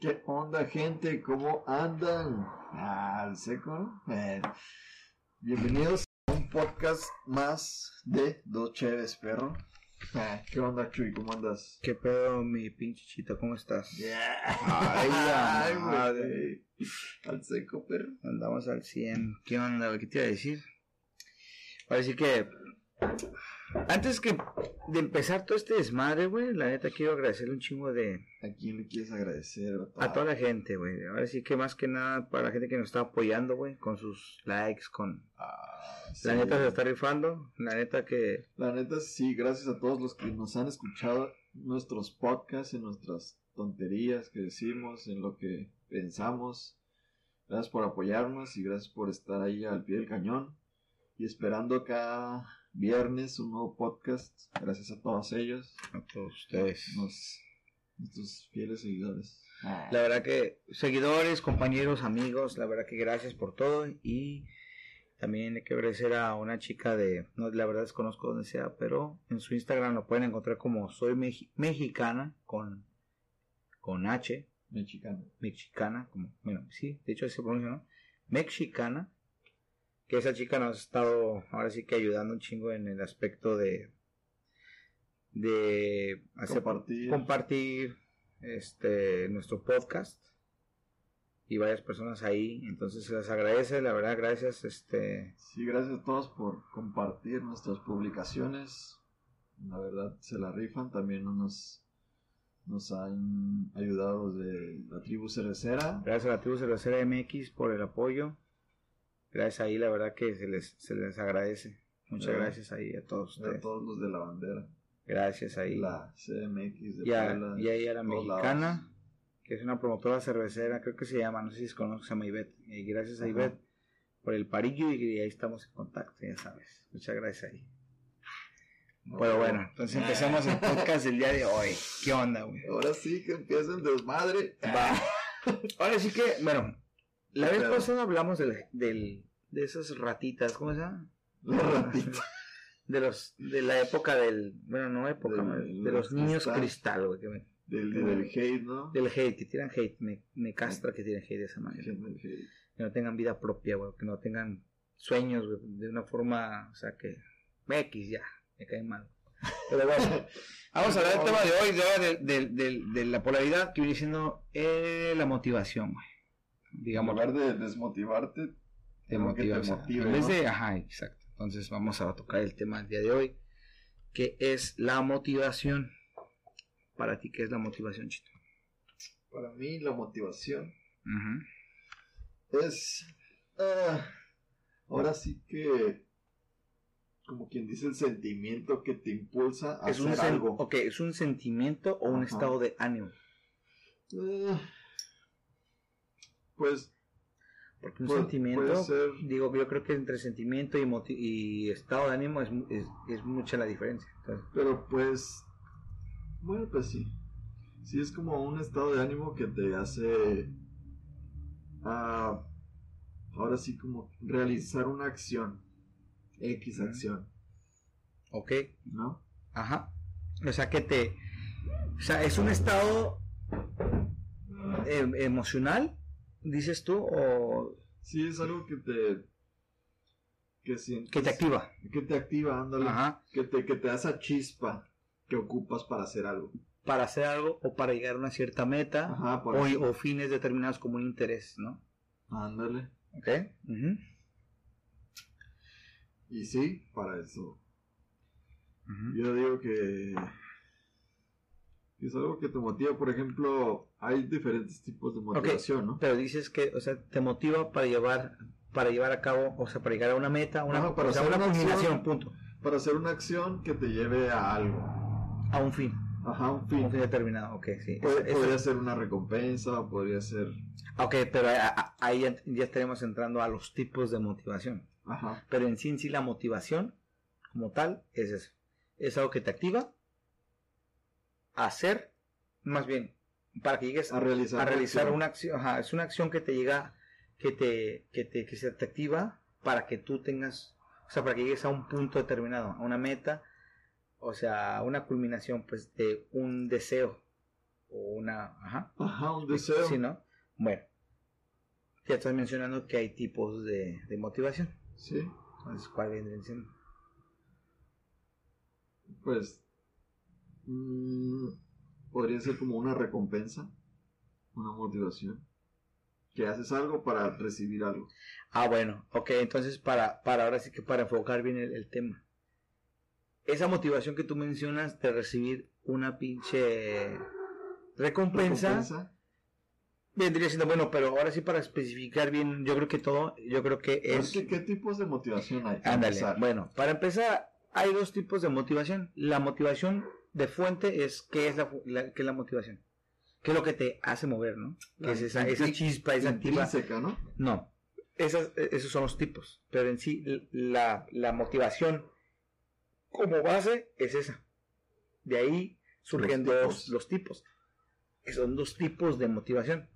¿Qué onda, gente? ¿Cómo andan? Al seco. Eh, bienvenidos a un podcast más de Dos Chéves, perro. Ah, ¿Qué onda, Chuy? ¿Cómo andas? ¿Qué pedo, mi pinche chita? ¿Cómo estás? Yeah. Ay, la Ay, madre. Al seco, perro. Andamos al 100. ¿Qué onda? ¿Qué te iba a decir? Decir que antes que de empezar todo este desmadre, güey, la neta quiero agradecerle un chingo de ¿A quién le quieres agradecer? a toda la gente, güey. Ahora sí que más que nada para la gente que nos está apoyando, güey, con sus likes, con Ah, la neta se está rifando, la neta que La neta, sí, gracias a todos los que nos han escuchado nuestros podcasts, en nuestras tonterías que decimos, en lo que pensamos. Gracias por apoyarnos y gracias por estar ahí al pie del cañón. Y esperando cada viernes un nuevo podcast. Gracias a todos ellos, a todos ustedes. nos, nuestros fieles seguidores. La verdad que seguidores, compañeros, amigos, la verdad que gracias por todo y también hay que agradecer a una chica de, no, la verdad desconozco dónde sea, pero en su Instagram lo pueden encontrar como soy Meji- mexicana con con H, Mexicano. mexicana, como, bueno, sí, de hecho así se pronuncia, ¿no? Mexicana, que esa chica nos ha estado ahora sí que ayudando un chingo en el aspecto de de hacer Compartir. compartir este nuestro podcast y varias personas ahí entonces se les agradece la verdad gracias este Sí, gracias a todos por compartir nuestras publicaciones. La verdad, se la rifan. También nos, nos han ayudado de la tribu cervecera. gracias a la tribu cervecera MX por el apoyo gracias ahí la verdad que se les se les agradece muchas Sí. gracias ahí a todos A ustedes todos los de la bandera. gracias ahí La CMX de y a, Puebla, y ahí a la mexicana lados. que es una promotora cervecera creo que se llama no sé si se conoce se llama Ivette y gracias a. Ivette por el parillo y ahí estamos en contacto ya sabes muchas gracias ahí No, Pero bueno, entonces empezamos el podcast del día de hoy. ¿Qué onda, güey? Ahora sí que empieza el desmadre. Va. Ahora sí que, bueno, la vez Claro. pasada hablamos del, del, de esas ratitas, ¿cómo se llama? La ratita. De los, de la época del, bueno, no época, Del- de los niños cristal. güey, que me- Del, del hate, ¿no? del hate, que tiran hate, me, me castra que tiran hate de esa manera. Que no tengan vida propia, güey, que no tengan sueños, güey, de una forma, o sea, que, X ya, me cae mal. Pero bueno, vamos a hablar del tema de hoy, de, de- de- de la polaridad que viene siendo eh, la motivación, güey. En Digamos, lugar de desmotivarte, te motiva. motive, en vez ¿no? de, ajá, exacto. Entonces vamos a tocar el tema del día de hoy, que es la motivación. Para ti, ¿qué es la motivación, Chito? para mí la motivación es ah, ahora sí que como quien dice el sentimiento que te impulsa a Es un, hacer sen- algo ok, ¿es un sentimiento o un Ajá. estado de ánimo? Ah, pues Porque un Puede- sentimiento, puede ser- digo, yo creo que entre sentimiento y, y estado de ánimo es, es, es mucha la diferencia. Entonces, pero pues bueno pues sí sí es como un estado de ánimo que te hace ah, ahora sí como realizar una acción X acción ok, ¿no? ajá. O sea que te, o sea, es un estado eh, emocional, dices tú, o Sí, es algo que te que sientes que te activa. que te activa, ándale. Ajá. Que te, que te da esa chispa que ocupas para hacer algo. Para hacer algo o para llegar a una cierta meta Ajá, o, o fines determinados como un interés, ¿no? Ándale. Ok. Y sí, para eso. Yo digo que es algo que te motiva. Por ejemplo, hay diferentes tipos de motivación, ¿no? Pero dices que, o sea, te motiva para llevar, para llevar a cabo, o sea, para llegar a una meta, una, para o sea, hacer una acción. punto, Para hacer una acción que te lleve a algo. a un fin, Ajá, un un fin. fin determinado, ok, sí. Podría ser una recompensa, podría ser. Ok, pero ahí ya, ya estaremos entrando a los tipos de motivación. Ajá. Pero en sí, en sí, la motivación, como tal, es eso. Es algo que te activa a hacer, más bien, para que llegues A realizar. a realizar acción. una acción, ajá, es una acción que te llega, que te, que te, que se te activa para que tú tengas, o sea, para que llegues a un punto determinado, a una meta, o sea, a una culminación, pues, de un deseo una, ajá. Ajá, un deseo. Sí, ¿no? Bueno, ya estás mencionando que hay tipos de, de motivación. Sí. Entonces, ¿cuál vendría siendo? Pues mm, podría ser como una recompensa, una motivación. Que haces algo para recibir algo. Ah, bueno, ok, entonces para, para ahora sí que para enfocar bien el, el tema. Esa motivación que tú mencionas de recibir una pinche recompensa, Recompensa. vendría siendo bueno, pero ahora sí para especificar bien, yo creo que todo, yo creo que Es que, ¿Qué tipos de motivación hay? Ándale, bueno, para empezar, hay dos tipos de motivación. La motivación de fuente es qué es la, qué es la motivación. ¿Qué es lo que te hace mover, no? Es esa, esa chispa, esa activa. ¿no? No, esas, eh, esos son los tipos, pero en sí la, la motivación como base es esa. De ahí surgen Los dos, tipos. los tipos, que son dos tipos de motivación,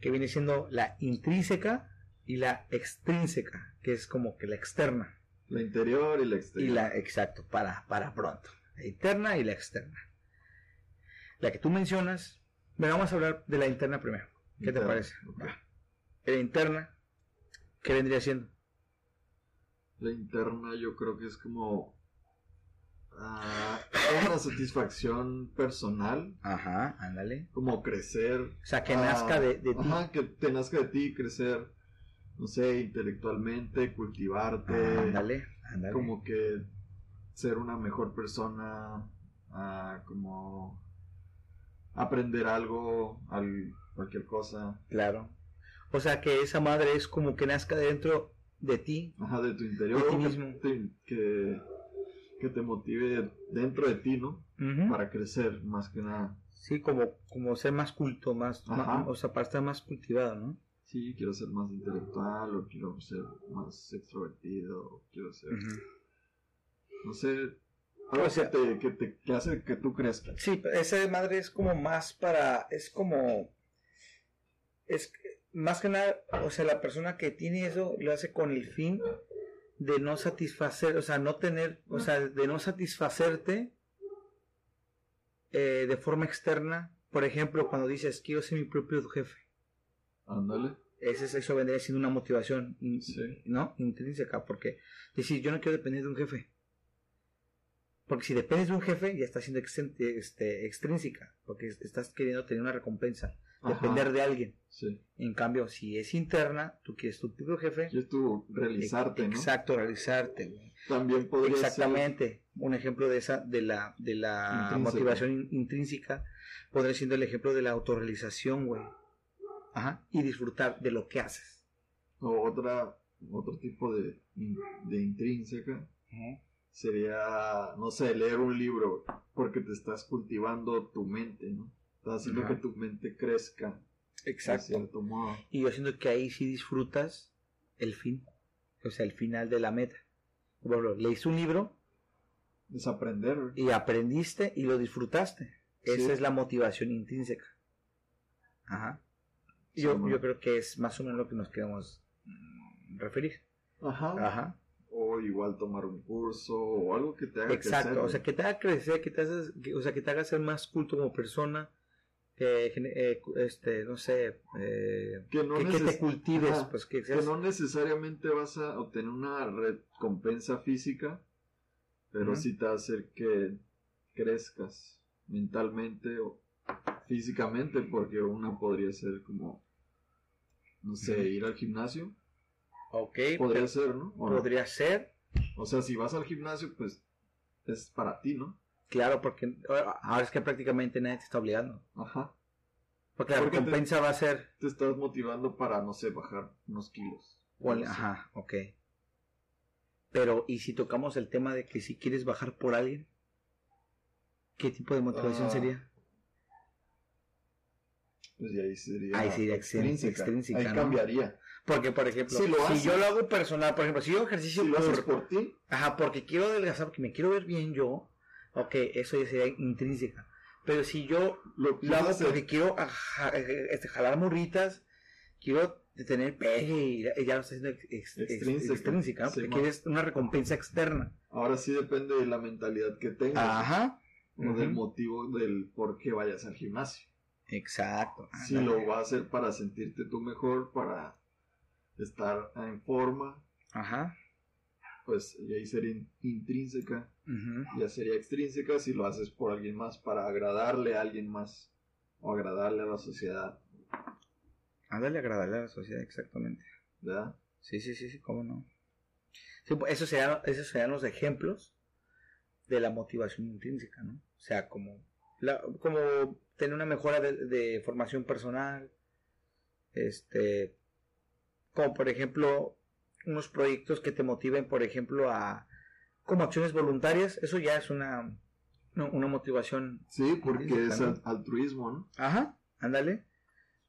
que viene siendo la intrínseca y la extrínseca, que es como que la externa. La interior y la Y exterior. la, exacto, para, para pronto. La interna y la externa. La que tú mencionas, bueno, vamos a hablar de la interna primero. ¿Qué te parece? ok. Va. La interna, ¿qué vendría siendo? La interna yo creo que es como ah, una satisfacción personal, Ajá, ándale. como crecer. O sea, que ah, nazca de, de ti. Ajá, que te nazca de ti, crecer, no sé, intelectualmente, cultivarte, Ándale, ándale. como que ser una mejor persona, como aprender algo, al- cualquier cosa, Claro. O sea, que esa madre es como que nazca dentro de ti. ajá, de tu interior, De ti que mismo. te- que, que te motive dentro de ti, ¿no? Para crecer, más que nada. Sí, como, como ser más culto, más, o sea, para estar más cultivado, ¿no? Sí, quiero ser más intelectual, o quiero ser más extrovertido, o quiero ser. No sé, algo O sea- que, te, que, te, que hace que tú crezcas. Sí, esa madre es como más para, es como, es más que nada, o sea, la persona que tiene eso lo hace con el fin de no satisfacer, o sea, no tener, o sea, de no satisfacerte eh, de forma externa. Por ejemplo, cuando dices, quiero ser mi propio jefe. Ándale. Ese es, eso vendría siendo una motivación, Sí. ¿no? Intrínseca, porque decir, yo no quiero depender de un jefe. Porque si dependes de un jefe, ya está siendo extrin- este, extrínseca, porque estás queriendo tener una recompensa, Ajá, depender de alguien. Sí. En cambio, si es interna, tú quieres tu propio jefe. Quieres tú realizarte, ¿no? Exacto, realizarte. güey. También podría Exactamente. Un ejemplo de esa, de la, de la Intrínseca. motivación in- intrínseca, podría siendo el ejemplo de la autorrealización, güey. Ajá. Y disfrutar de lo que haces. o otra, otro tipo de, de intrínseca sería, no sé, leer un libro porque te estás cultivando tu mente, ¿no? Estás haciendo Ajá. que tu mente crezca de Exacto. cierto modo. Y yo siento que ahí sí disfrutas el fin, o sea, el final de la meta. Ejemplo, leíste un libro Es aprender. güey. y aprendiste y lo disfrutaste. Esa es la motivación intrínseca. Ajá. Yo, Sí, yo creo que es más o menos lo que nos queremos mm, referir. Ajá. Ajá. O igual tomar un curso o algo que te haga Exacto. crecer, O sea, que te haga crecer, que te hagas, que- o sea, que te haga ser más culto como persona. Eh, este, no sé, eh, que no, que, que neces- te cultives, Ajá. pues que no necesariamente vas a obtener una recompensa física, pero Ujú. sí te va a hacer que crezcas mentalmente o físicamente, porque una podría ser como, no sé, ir al gimnasio, Ok, podría pero ser, ¿no? O, no. podría ser, O sea, si vas al gimnasio, pues es para ti, ¿no? Claro, porque ahora ahora es que prácticamente nadie te está obligando. Ajá. Porque la Porque te- recompensa va a ser. Te estás motivando para, no sé, bajar unos kilos. o el- No sé. ajá, ok. Pero, ¿y si tocamos el tema de que si quieres bajar por alguien? ¿Qué tipo de motivación Ah, sería? Pues ahí sería, Ahí sería extrínseca, extrínseca, Ahí ¿no? cambiaría. Porque, por ejemplo, Si lo si haces- yo lo hago personal, por ejemplo, si yo hago ejercicio Si lo haces por, ti, Ajá, porque quiero adelgazar, porque me quiero ver bien yo, ok, eso ya sería intrínseca. Pero si yo lo hago porque quiero ajá, eh, este, jalar morritas, quiero tener pegue y ya, lo estoy haciendo ex- ex- ex- Extrínseca. extrínseca, porque quieres una recompensa externa. Ahora sí depende de la mentalidad que tengas. Ajá. O del motivo del por qué vayas al gimnasio. Exacto. Si lo va a hacer para sentirte tú mejor, para estar en forma, Ajá. pues y ahí sería in- intrínseca. Ya sería extrínseca si lo haces por alguien más, para agradarle a alguien más o agradarle a la sociedad, Ándale, agradarle a la sociedad, exactamente. ¿verdad? Sí, sí, sí, sí, cómo no. Sí, pues, esos serían, esos serían los ejemplos de la motivación intrínseca, ¿no? O sea, como, la, como tener una mejora de, de formación personal, este, como por ejemplo, unos proyectos que te motiven, por ejemplo, a, como acciones voluntarias, eso ya es una, una motivación. Sí, porque es altruismo, ¿no? Ajá, ándale.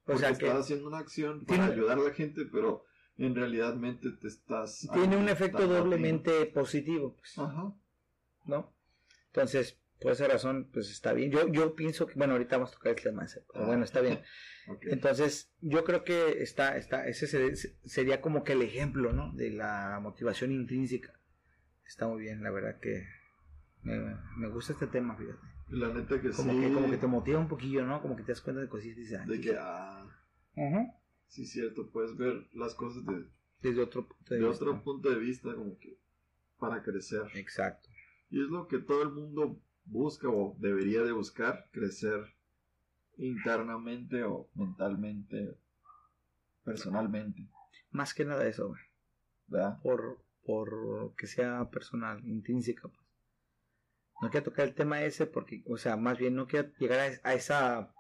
O Porque sea que estás haciendo una acción para Tiene- ayudar a la gente, pero en realidad mente te estás... tiene un efecto doblemente positivo, pues. Ajá. ¿no? Entonces, por esa razón, pues está bien. Yo, yo pienso que, bueno, ahorita vamos a tocar el tema ese, pero Ah. bueno, está bien. Ok. Entonces, yo creo que está, está, ese se- sería como que el ejemplo, ¿no? De la motivación intrínseca. Está muy bien, la verdad que me, me gusta este tema, fíjate. La neta que Como, sí. que, como que te motiva un poquillo, ¿no? Como que te das cuenta de cositas y dices, "Ay, De que, ah, Ujú. sí, cierto, puedes ver las cosas de, Desde otro punto de, de vista. otro punto de vista, como que para crecer. Exacto. Y es lo que todo el mundo busca o debería de buscar, crecer internamente o mentalmente, personalmente, Más que nada eso, güey. ¿verdad? por, por que sea personal, intrínseca, pues. No quiero tocar el tema ese porque, o sea, más bien no quiero llegar a, a esa...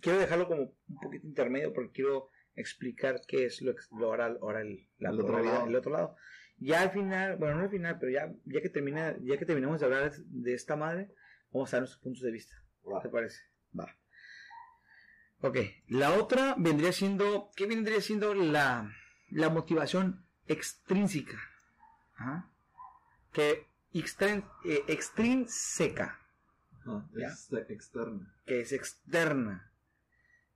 Quiero dejarlo como un poquito intermedio porque quiero explicar qué es lo, lo la El otro vida, lado. el otro lado. Ya al final, bueno, no al final, pero ya, ya que termina, ya que terminamos de hablar de esta madre, vamos a dar nuestros puntos de vista. Va. ¿Te parece? Va. Ok, la otra vendría siendo, ¿qué vendría siendo la, la motivación extrínseca? Ajá. Que extrin- eh, extrínseca, Ya. es externa. que es externa,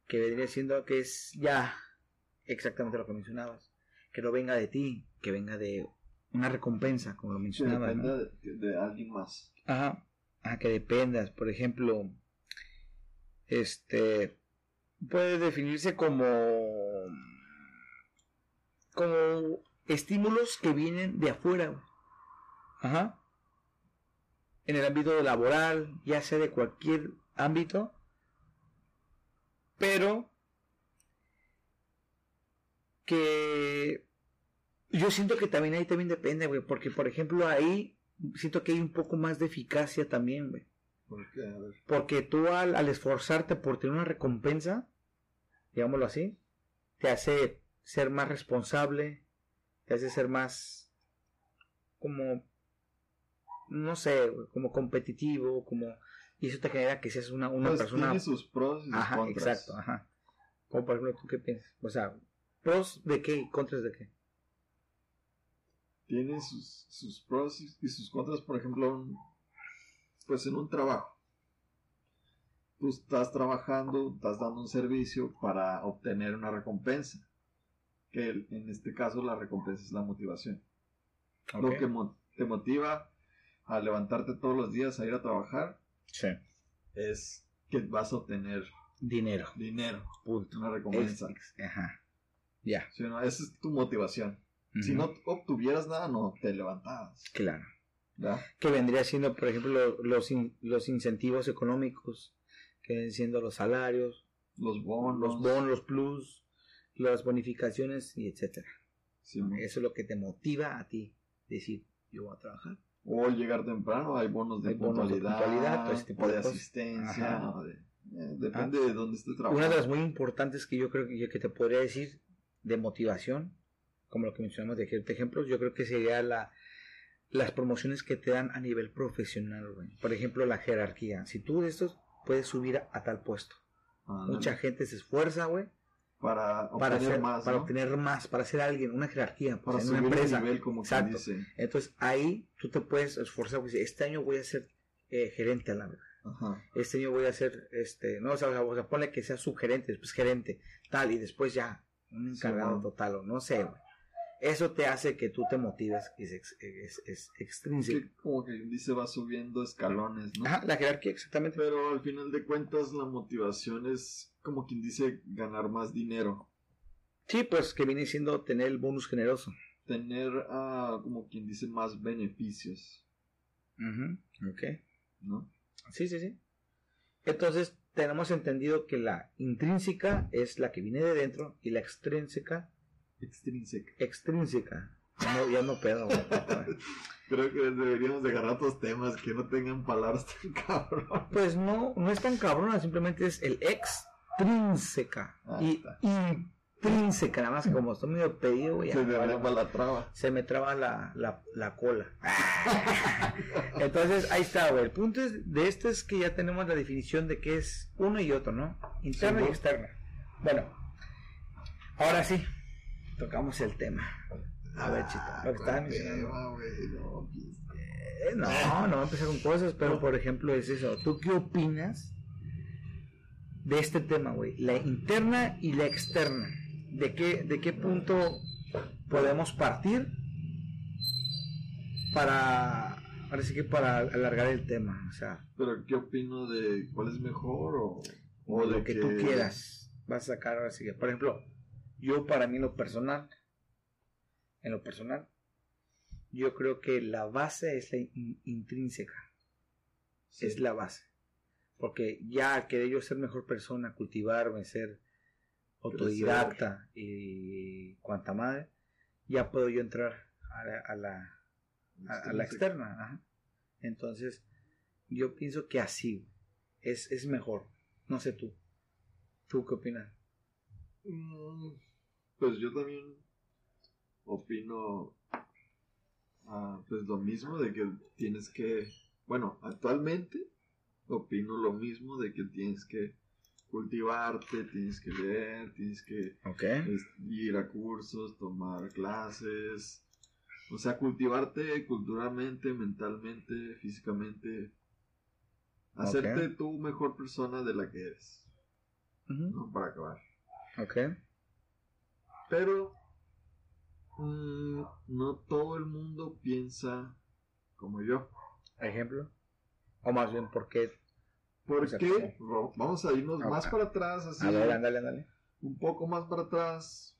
que vendría siendo que es ya exactamente lo que mencionabas, que no venga de ti, que venga de una recompensa, como lo Que mencionabas. ¿no? dependa de, de alguien más. Ajá. A que dependas. Por ejemplo, este puede definirse como como estímulos que vienen de afuera. Ajá. En el ámbito laboral, ya sea de cualquier ámbito. Pero que yo siento que también ahí también depende, güey, porque por ejemplo ahí siento que hay un poco más de eficacia también, güey. Porque, a ver, Porque tú al, al esforzarte por tener una recompensa, digámoslo así, te hace ser más responsable, te hace ser más como, no sé, güey, como competitivo, como, y eso te genera que seas una, una pues, persona... tiene sus pros y sus Ajá, contras. exacto, ajá. Como por ejemplo, ¿tú qué piensas? O sea, pros de qué y contras de qué. Tiene sus, sus pros y y sus contras, por ejemplo, un- pues en un trabajo. Tú estás trabajando, estás dando un servicio para obtener una recompensa. Que en este caso la recompensa es la motivación. Lo que mo- te motiva a levantarte todos los días a ir a trabajar Sí. es que vas a obtener Dinero. dinero, Punto. una Es- recompensa. ex- ajá. Ya. No, esa es tu motivación. Si no obtuvieras nada, no te levantabas. Claro. ¿verdad? que vendría siendo, por ejemplo, lo- los, in- los incentivos económicos, que vienen siendo los salarios, Los bonos. los bonos, los plus, las bonificaciones y etcétera. Sí, Eso es lo que te motiva a ti, decir, yo voy a trabajar. O llegar temprano, hay bonos de Hay bonos de puntualidad, todo ese tipo o de de cosas. asistencia, de- eh, depende de dónde estés trabajando. Una de las muy importantes que yo creo que, que te podría decir de motivación, como lo que mencionamos de ej- de ejemplos, yo creo que sería la las promociones que te dan a nivel profesional, güey. Por ejemplo, la jerarquía. Si tú de estos puedes subir a, a tal puesto. Mucha gente se esfuerza, güey, para para, obtener más, para ¿no? obtener más, para ser alguien, una jerarquía, pues, para en subir una empresa. el nivel, como Exacto. dice. Entonces ahí tú te puedes esforzar, pues, este año voy a ser eh, gerente a la verdad. Ajá. Este año voy a ser, este, no, o sea, o sea, ponle que sea subgerente, después gerente, tal, y después ya, un encargado Sí, total, o no sé, güey. eso te hace que tú te motives, es, ex- es, es extrínseco. Como que dice va subiendo escalones, ¿no? Ajá, la jerarquía, exactamente. Pero al final de cuentas la motivación es como quien dice ganar más dinero. Sí, pues que viene siendo tener el bonus generoso. Tener, ah, como quien dice, más beneficios, Ujú, Ok. ¿no? Sí, sí, sí. Entonces, tenemos entendido que la intrínseca es la que viene de dentro y la extrínseca, Extrínseca. extrínseca. Ya no, ya no pedo. Creo que deberíamos de agarrar otros temas que no tengan palabras tan cabrón. Pues no, no es tan cabrona, simplemente es el extrínseca Ah, y está. Intrínseca, nada más que como estoy medio pedido, güey, Se me va la traba. se me traba la, la, la cola. Entonces, ahí está, güey. El punto es- de esto es que ya tenemos la definición de qué es uno y otro, ¿no? Interna Sí, y externa. Bueno, ahora sí, tocamos el tema. A ver, chita, lo que estaba Ah, mencionando. tema, güey, no, Eh, no, no empezar con cosas, pero por ejemplo es eso. ¿Tú qué opinas de este tema, güey? La interna y la externa. ¿De qué, de qué punto podemos partir para, sí que para alargar el tema? O sea, Pero, ¿qué opino de cuál es mejor o, o de lo que tú quieras. Vas a sacar ahora sí que, por ejemplo, yo para mí en lo personal, en lo personal, yo creo que la base es la in- intrínseca. Sí. es la base. Porque ya al querer yo ser mejor persona, cultivarme, ser autodidacta y cuanta madre, ya puedo yo entrar a la, a la, a- a la externa. ajá. Entonces, yo pienso que así es, es mejor. No sé tú. ¿Tú qué opinas? Mm, Pues yo también opino ah, pues lo mismo de que tienes que, bueno, actualmente opino lo mismo de que tienes que cultivarte, tienes que leer, tienes que ir a cursos, tomar clases, o sea, cultivarte culturalmente, mentalmente, físicamente, hacerte tú mejor persona de la que eres, ¿no? Para acabar. Ok. Pero mm, no todo el mundo piensa como yo. Ejemplo. O más bien, ¿por qué? ¿Por O sea, qué? Va- Vamos a irnos más para atrás, así, A ver, ándale, ándale. un poco más para atrás,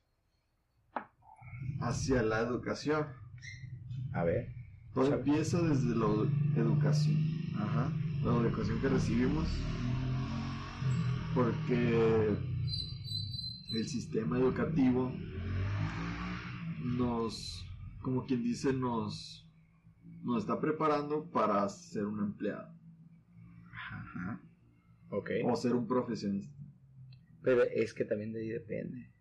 hacia la educación. A ver. Todo Sabe. empieza desde la educación, Ajá. la educación que recibimos, porque el sistema educativo nos, como quien dice, nos, nos está preparando para ser un empleado Ajá. Ok. o ser un profesionista. Pero es que también de ahí depende.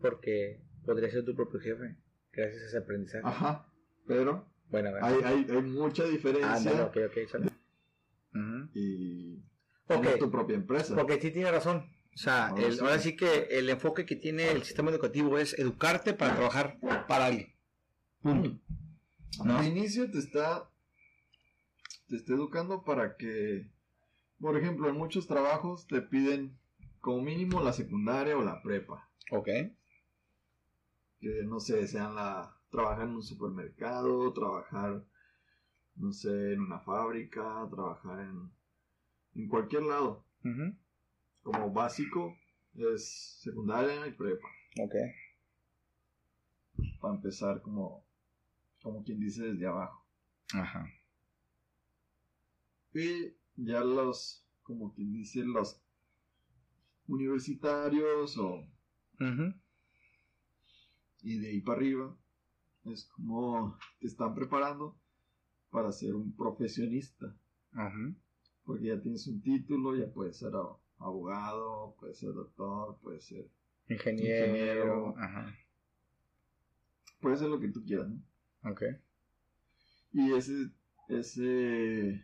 Porque podría ser tu propio jefe. Gracias a ese aprendizaje. Ajá, pero Bueno, hay, hay, hay mucha diferencia Ándale, ok, ok, sale. Ujú. y Ok. tienes tu propia empresa. Porque sí tiene razón. O sea, Ahora el- sí. ahora sí que el enfoque que tiene el sistema educativo es educarte para trabajar para alguien. Punto. ¿No? Al inicio te está te está educando para que, por ejemplo, en muchos trabajos te piden como mínimo la secundaria o la prepa, Ok. que no sé, sean la trabajar en un supermercado, trabajar no sé, en una fábrica, trabajar en en cualquier lado. Como básico es secundaria y prepa, Ok. para empezar como como quien dice desde abajo. Ajá. Y ya los, como quien dice, los universitarios o Ujú. y de ahí para arriba es como te están preparando para ser un profesionista porque ya tienes un título ya puedes ser abogado puedes ser doctor puedes ser Ingeniero. Ingeniero. Ajá. puedes ser lo que tú quieras ¿no? Ok. y ese ese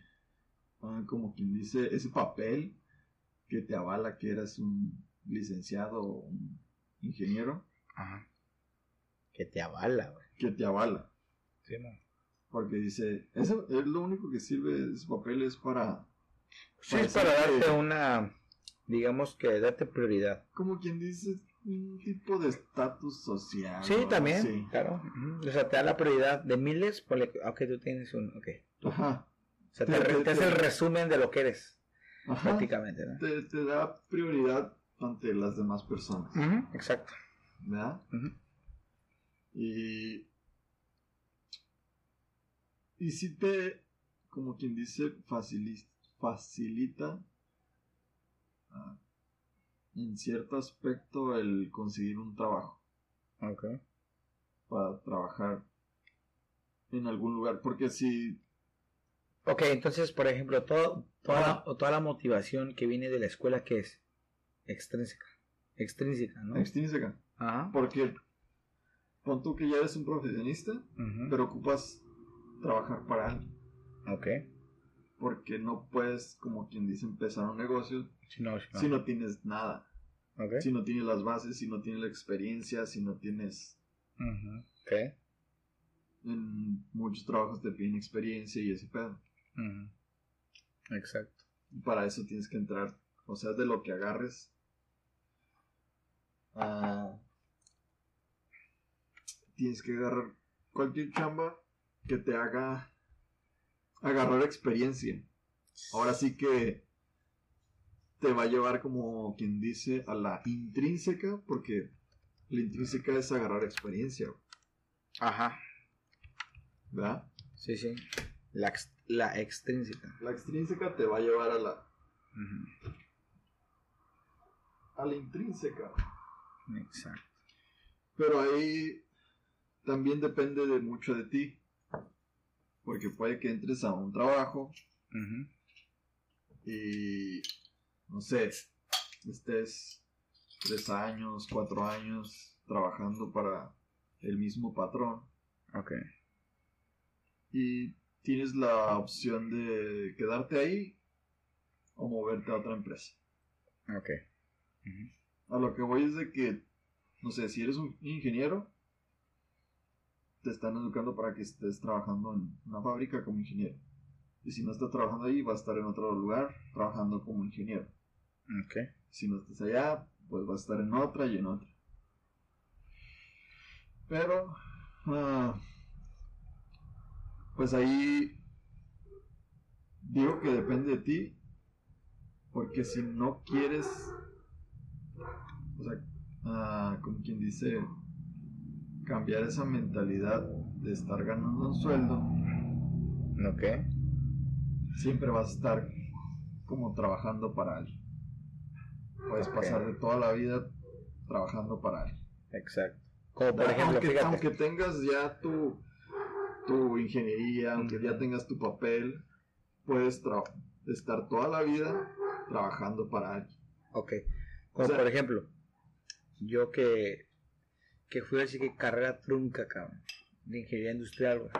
ah, como quien dice ese papel que te avala que eres un licenciado o un ingeniero Ajá. Que te avala, güey. que te avala Sí, porque dice eso es lo único que sirve ese papel es para Sí, es para que- darte una, digamos que darte prioridad. como quien dice un tipo de estatus social. Sí, también, Sí. claro. O sea, te da la prioridad de miles, ponle, ok, tú tienes un, ok. Ajá. O sea, te, Te- te- te- el resumen de lo que eres, Ajá. prácticamente, ¿no? Te, te da prioridad ante las demás personas. Exacto. ¿Verdad? Y. Y si te, como quien dice, facili- facilita ah, en cierto aspecto el conseguir un trabajo Ok. para trabajar en algún lugar. Porque si. Ok, entonces, por ejemplo, todo, toda, la, o toda la motivación que viene de la escuela, ¿qué es? Extrínseca. Extrínseca, ¿no? Extrínseca. Ajá. Porque. Pon tú que ya eres un profesionista, Ujú. pero ocupas trabajar para alguien. Ok. Porque no puedes, como quien dice, empezar un negocio Si no, si no. si no tienes nada. Ok. Si no tienes las bases, si no tienes la experiencia, si no tienes... Ujú. Ok. En muchos trabajos te piden experiencia y ese pedo. Exacto. Para eso tienes que entrar, o sea, de lo que agarres. tienes que agarrar cualquier chamba que te haga agarrar experiencia. Ahora sí que te va a llevar como quien dice a la intrínseca, porque la intrínseca es agarrar experiencia, Ajá. ¿verdad? Sí, sí. La, ex- la extrínseca. La extrínseca te va a llevar a la, a la intrínseca. Exacto. Pero ahí también depende de mucho de ti. Porque puede que entres a un trabajo y, no sé, estés tres años, cuatro años trabajando para el mismo patrón Ok. y tienes la opción de quedarte ahí o moverte a otra empresa. Ok. A lo que voy es de que, no sé, si eres un ingeniero, te están educando para que estés trabajando en una fábrica como ingeniero. Y si no estás trabajando ahí, vas a estar en otro lugar trabajando como ingeniero. Ok. Si no estás allá, pues vas a estar en otra y en otra. Pero, ah, pues ahí digo que depende de ti. Porque si no quieres, o sea, ah, como quien dice, cambiar esa mentalidad de estar ganando un sueldo, Ok. siempre vas a estar como trabajando para alguien. Puedes pasar de toda la vida trabajando para alguien. Exacto. Como por ejemplo, aunque, fíjate. aunque tengas ya tu, tu ingeniería, aunque ya tengas tu papel, puedes estar toda la vida trabajando para alguien. Ok. Como O sea- por ejemplo, yo que, que fui así que carrera trunca, cabrón, de ingeniería industrial, güey.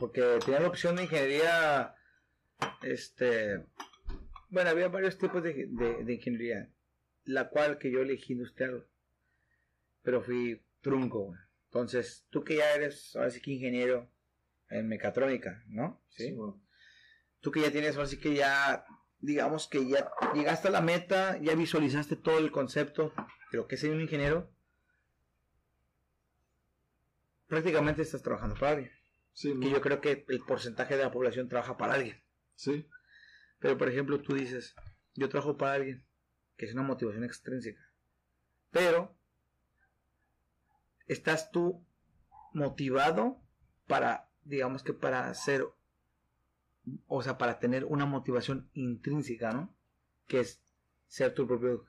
Porque tenía la opción de ingeniería, este, bueno, había varios tipos de, de- de ingeniería, la cual que yo elegí industrial, pero fui trunco, güey. Entonces, tú que ya eres, ahora sí que ingeniero en mecatrónica, ¿no? bueno. tú que ya tienes, así que ya, digamos que ya llegaste a la meta, ya visualizaste todo el concepto de lo que es ser un ingeniero, prácticamente estás trabajando para alguien. Sí, Que yo creo que el porcentaje de la población trabaja para alguien. sí, Pero, por ejemplo, tú dices, yo trabajo para alguien, que es una motivación extrínseca. Pero, estás tú motivado para, digamos que para hacer, o sea, para tener una motivación intrínseca, ¿no? Que es ser tu propio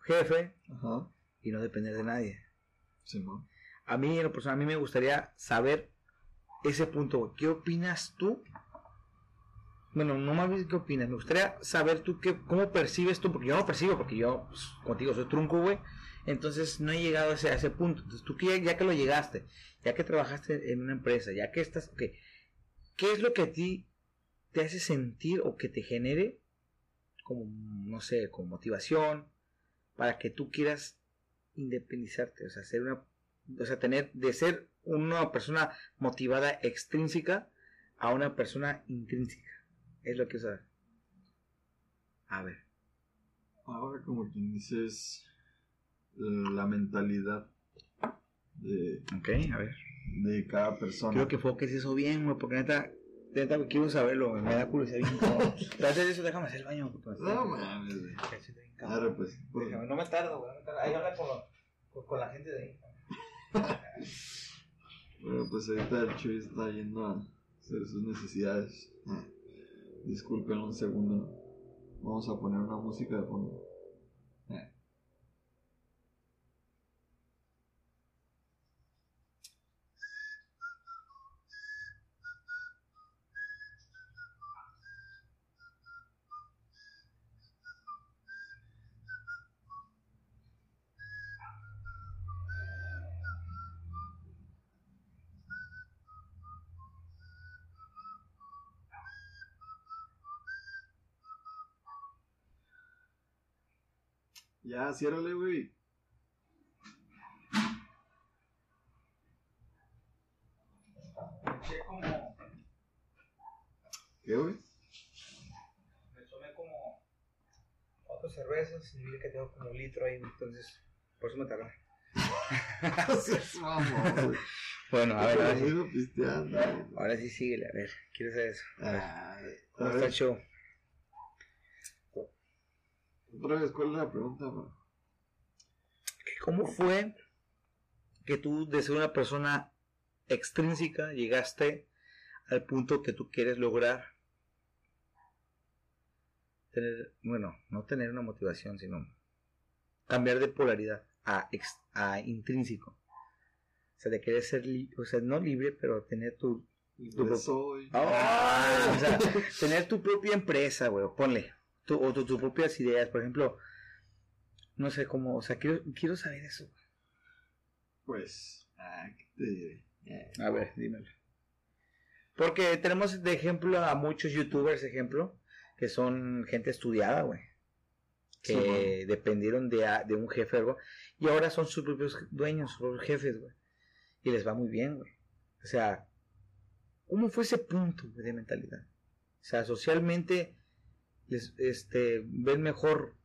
jefe ajá, y no depender de nadie. sí, ¿no? A mí, en lo personal, a mí me gustaría saber ese punto. ¿Qué opinas tú? Bueno, no más bien qué opinas. Me gustaría saber tú qué, cómo percibes tú, porque yo no percibo, porque yo pues, contigo soy trunco, güey. Entonces no he llegado a ese, punto. Entonces tú ya, ya que lo llegaste, ya que trabajaste en una empresa, ya que estás, ok, ¿qué es lo que a ti te hace sentir o que te genere como, no sé, como motivación para que tú quieras independizarte, o sea, ser una o sea, tener de ser una persona motivada extrínseca a una persona intrínseca. Es lo que saber. A ver. Ahora como quien dices, la mentalidad de, Ok, a ver. de cada persona. Quiero que enfoques eso bien, güey, porque neta, neta, quiero saberlo, me da curiosidad bien de eso, déjame hacer el baño. está- No mames. Claro, pues. pues, Déjame, no me tardo, güey, no me tardo. Ahí habla con la gente de ahí. Bueno, pues ahorita el Chuy está yendo a hacer sus necesidades. Ah, Disculpen un segundo. Vamos a poner una música de fondo. Ah. Ya, ciérrale, güey. eché como. ¿Qué, güey? Me tomé como. Cuatro cervezas y vi que tengo como un litro ahí, entonces. Por eso me tardé. Bueno, a ver, ahora sí. Ahora sí, síguele, a ver. Quiero saber eso. A ver, Ay, ¿Cómo a está el show? Otra vez, ¿cuál es la pregunta, bro? ¿Cómo fue que tú, de ser una persona extrínseca, llegaste al punto que tú quieres lograr? Tener, bueno, no tener una motivación, sino cambiar de polaridad a, ex- a intrínseco. O sea, de querer ser, o sea, no libre, pero tener tu... Soy. ¡Ah! O sea, tener tu propia empresa, güey, ponle. Tu, o tu- tus propias ideas, por ejemplo, no sé cómo, o sea, quiero, quiero saber eso. Pues, ah, ¿qué te diré? Eh, A ver, dímelo. Porque tenemos de ejemplo a muchos youtubers, ejemplo, que son gente estudiada, güey. Que Sí, bueno. dependieron de, de un jefe algo. Y ahora son sus propios dueños, sus propios jefes, güey. Y les va muy bien, güey. O sea, ¿cómo fue ese punto de mentalidad? O sea, socialmente les, este, ven mejor,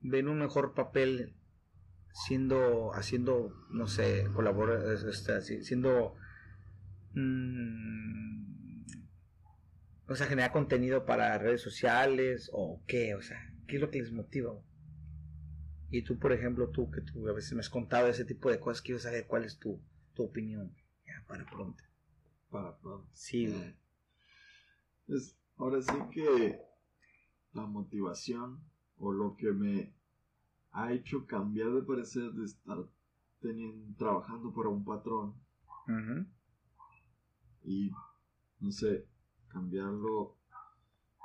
ven un mejor papel siendo, haciendo, no sé, colaborar, este, así, siendo, mm, o sea, generar contenido para redes sociales o qué, o sea, qué es lo que les motiva. Y tú, por ejemplo, tú que tú a veces me has contado ese tipo de cosas, quiero saber cuál es tu, tu opinión. Ya, para pronto. para pronto. Sí, güey. Eh, Pues, ahora sí que la motivación o lo que me ha hecho cambiar de parecer de estar teniendo, trabajando para un patrón y, no sé, cambiarlo,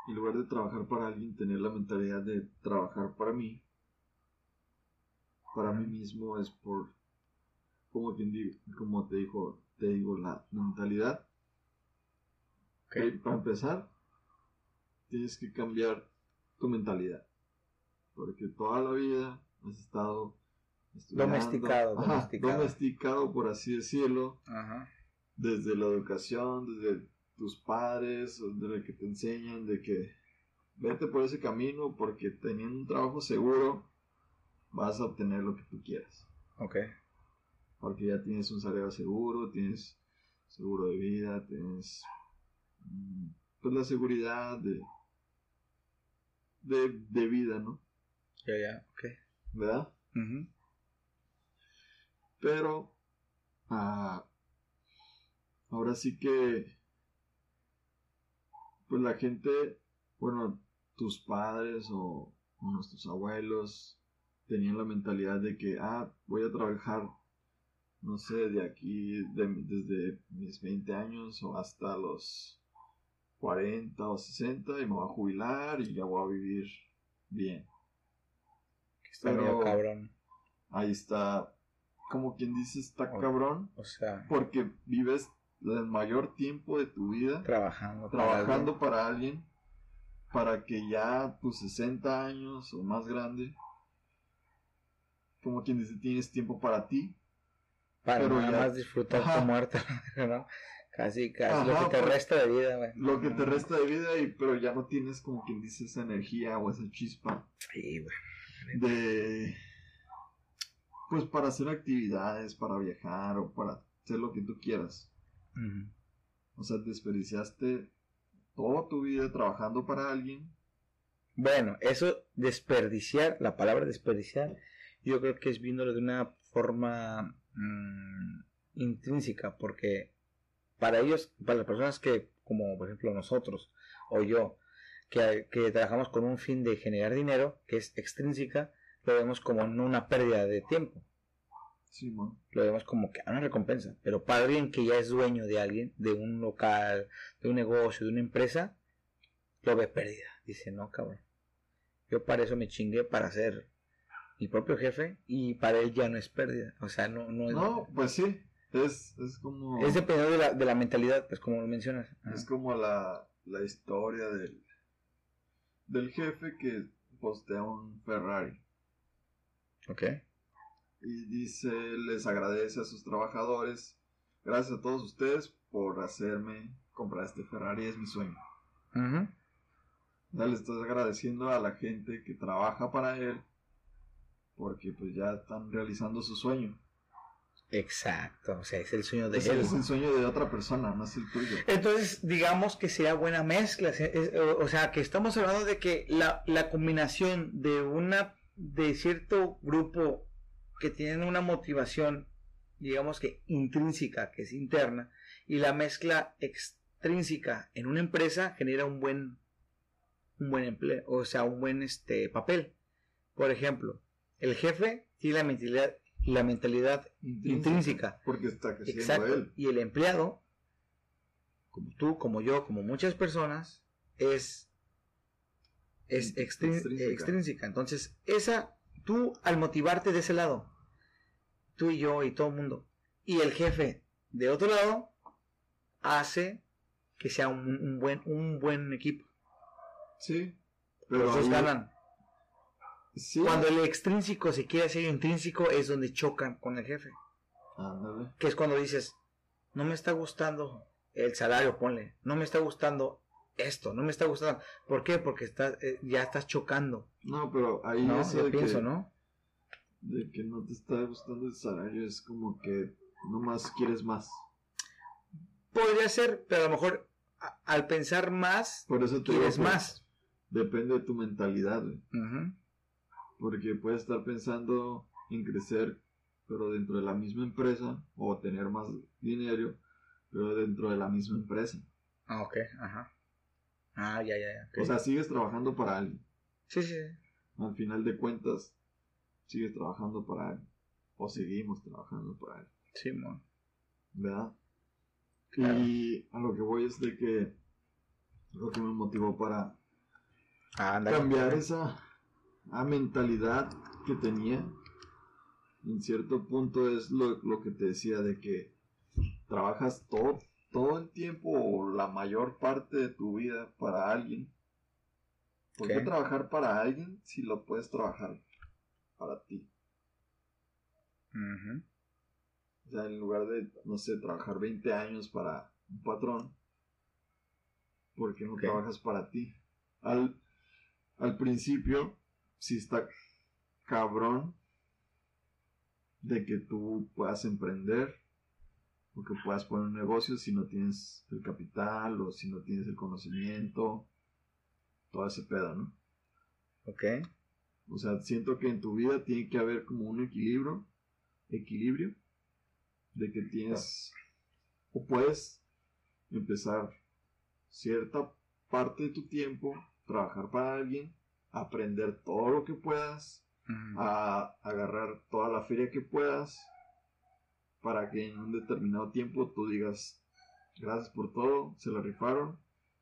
en lugar de trabajar para alguien, tener la mentalidad de trabajar para mí, para mí mismo es por, como, quien di- como te dijo, te digo, la mentalidad. Ok. Eh, Para empezar, tienes que cambiar tu mentalidad, porque toda la vida has estado Domesticado, Ajá, domesticado. domesticado, por así decirlo, Ajá. desde la educación, desde tus padres, desde que te enseñan de que vete por ese camino porque teniendo un trabajo seguro vas a obtener lo que tú quieras. Ok. Porque ya tienes un salario seguro, tienes seguro de vida, tienes mm, pues la seguridad de, de, de vida, ¿no? Ya, ya, ok. ¿Verdad? Pero ah, ahora sí que pues la gente, bueno, tus padres o, o nuestros abuelos tenían la mentalidad de que, ah, voy a trabajar, no sé, de aquí, de- desde mis 20 años o hasta los 40 o 60 y me voy a jubilar y ya voy a vivir bien. Está Pero- cabrón. Ahí está, como quien dice, está cabrón, O sea, porque vives el mayor tiempo de tu vida trabajando. para trabajando alguien. para alguien para que ya tus 60 años o más grande, como quien dice, tienes tiempo para ti. Para pero nada ya- más disfrutar Ajá. tu muerte, ¿no? Casi, casi lo que te por- resta de vida, güey. Lo que te resta de vida, y, pero ya no tienes como quien dice esa energía o esa chispa Sí, güey. de, Pues para hacer actividades, para viajar o para hacer lo que tú quieras. O sea, desperdiciaste toda tu vida trabajando para alguien. Bueno, eso desperdiciar, la palabra desperdiciar, yo creo que es viéndolo de una forma mm, intrínseca, porque para ellos, para las personas que, como por ejemplo nosotros o yo, que, que trabajamos con un fin de generar dinero, que es extrínseca, lo vemos como no una pérdida de tiempo, Simón. lo vemos como que una recompensa. Pero para alguien que ya es dueño de alguien, de un local, de un negocio, de una empresa, lo ve pérdida. Dice, no, cabrón. Yo para eso me chingué para ser mi propio jefe y para él ya no es pérdida. O sea, no, no es... No, pues sí. Es, es como. Es dependiendo de la, de la mentalidad, pues como lo mencionas. Ajá. Es como la, la historia del, del jefe que postea un Ferrari Ok. y dice, les agradece a sus trabajadores, gracias a todos ustedes por hacerme comprar este Ferrari, es mi sueño. Ya le estás agradeciendo a la gente que trabaja para él porque pues ya están realizando su sueño. Exacto, o sea, es el sueño de Ese él. es el sueño de otra persona, no es el tuyo. Entonces, digamos que sea buena mezcla. es- o o sea, que estamos hablando de que la, la combinación de una de cierto grupo que tienen una motivación, digamos que intrínseca, que es interna, y la mezcla extrínseca en una empresa genera un buen un buen empleo, o sea, un buen este papel. Por ejemplo, el jefe tiene la mentalidad la mentalidad intrínseca Porque está creciendo Exacto. él. Y el empleado, como tú, como yo, como muchas personas, es, es Extrínseca. extrínseca. Entonces, esa, tú al motivarte de ese lado, tú y yo y todo el mundo, y el jefe de otro lado, hace que sea un, un buen, un buen equipo. Sí. Los dos ganan. Sí. Cuando el extrínseco se quiere hacer intrínseco es donde chocan con el jefe. Ándale. que es cuando dices, no me está gustando el salario, ponle, no me está gustando esto, no me está gustando. ¿Por qué? Porque estás, eh, ya estás chocando. No, pero ahí ¿no? eso de pienso, que, ¿no? de que no te está gustando el salario es como que nomás quieres más. Podría ser, pero a lo mejor a- al pensar más, Por eso te digo quieres más. Depende de tu mentalidad, güey. Porque puedes estar pensando en crecer, pero dentro de la misma empresa, o tener más dinero, pero dentro de la misma empresa. Ah, ok, ajá. Ah, ya, ya, ya. O sea, sigues trabajando para alguien. sí, sí. Al final de cuentas, sigues trabajando para alguien. O seguimos trabajando para alguien. Sí, mon. ¿verdad? Claro. Y a lo que voy es de que lo que me motivó para Ah, cambiar esa ah, mentalidad que tenía, en cierto punto es lo, lo que te decía de que trabajas todo, todo el tiempo o la mayor parte de tu vida para alguien. ¿Por qué trabajar para alguien si lo puedes trabajar para ti? Ujú. O sea, en lugar de, no sé, trabajar 20 años para un patrón, ¿por qué no trabajas para ti? Al, al principio, sí está cabrón de que tú puedas emprender o que puedas poner un negocio si no tienes el capital o si no tienes el conocimiento, todo ese pedo, ¿no? Ok. O sea, siento que en tu vida tiene que haber como un equilibrio, equilibrio, de que tienes o puedes empezar cierta parte de tu tiempo, trabajar para alguien, aprender todo lo que puedas, a agarrar toda la feria que puedas, para que en un determinado tiempo tú digas, gracias por todo, se la rifaron,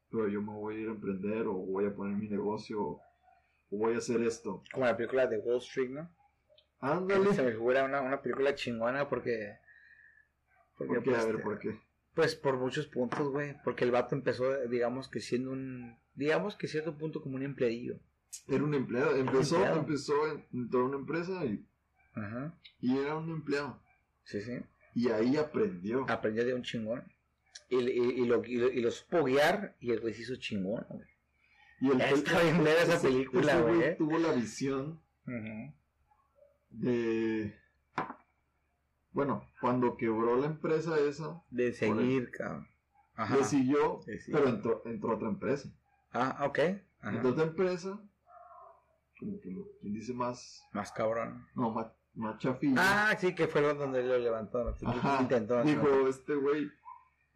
pero yo me voy a ir a emprender o voy a poner mi negocio o voy a hacer esto. Como la película de Wall Street, ¿no? Ándale. Se me figura una, una película chingona porque... ¿Por qué? pues, A ver, ¿por qué? Pues por muchos puntos, güey. Porque el vato empezó, digamos que siendo un. Digamos que cierto punto como un empleadillo. Era un empleado. Empezó, empleado. empezó, entró a una empresa y, Ajá. y era un empleado. Sí, sí. Y ahí aprendió. Aprendió de un chingón. Y, y, y lo, y, lo, y guiar y el güey se hizo chingón, güey. Y el Está bien ver esa película, güey. tuvo la visión de bueno, cuando quebró la empresa esa, De seguir, cabrón. Ajá. le siguió, pero entró, entró otra empresa. Ah, ok. Ajá. Entró otra empresa, como que lo, quien dice más, Más cabrón. no, más, más. Ah, sí, que fue donde lo levantó. Intentó. ¿no? Dijo, este güey,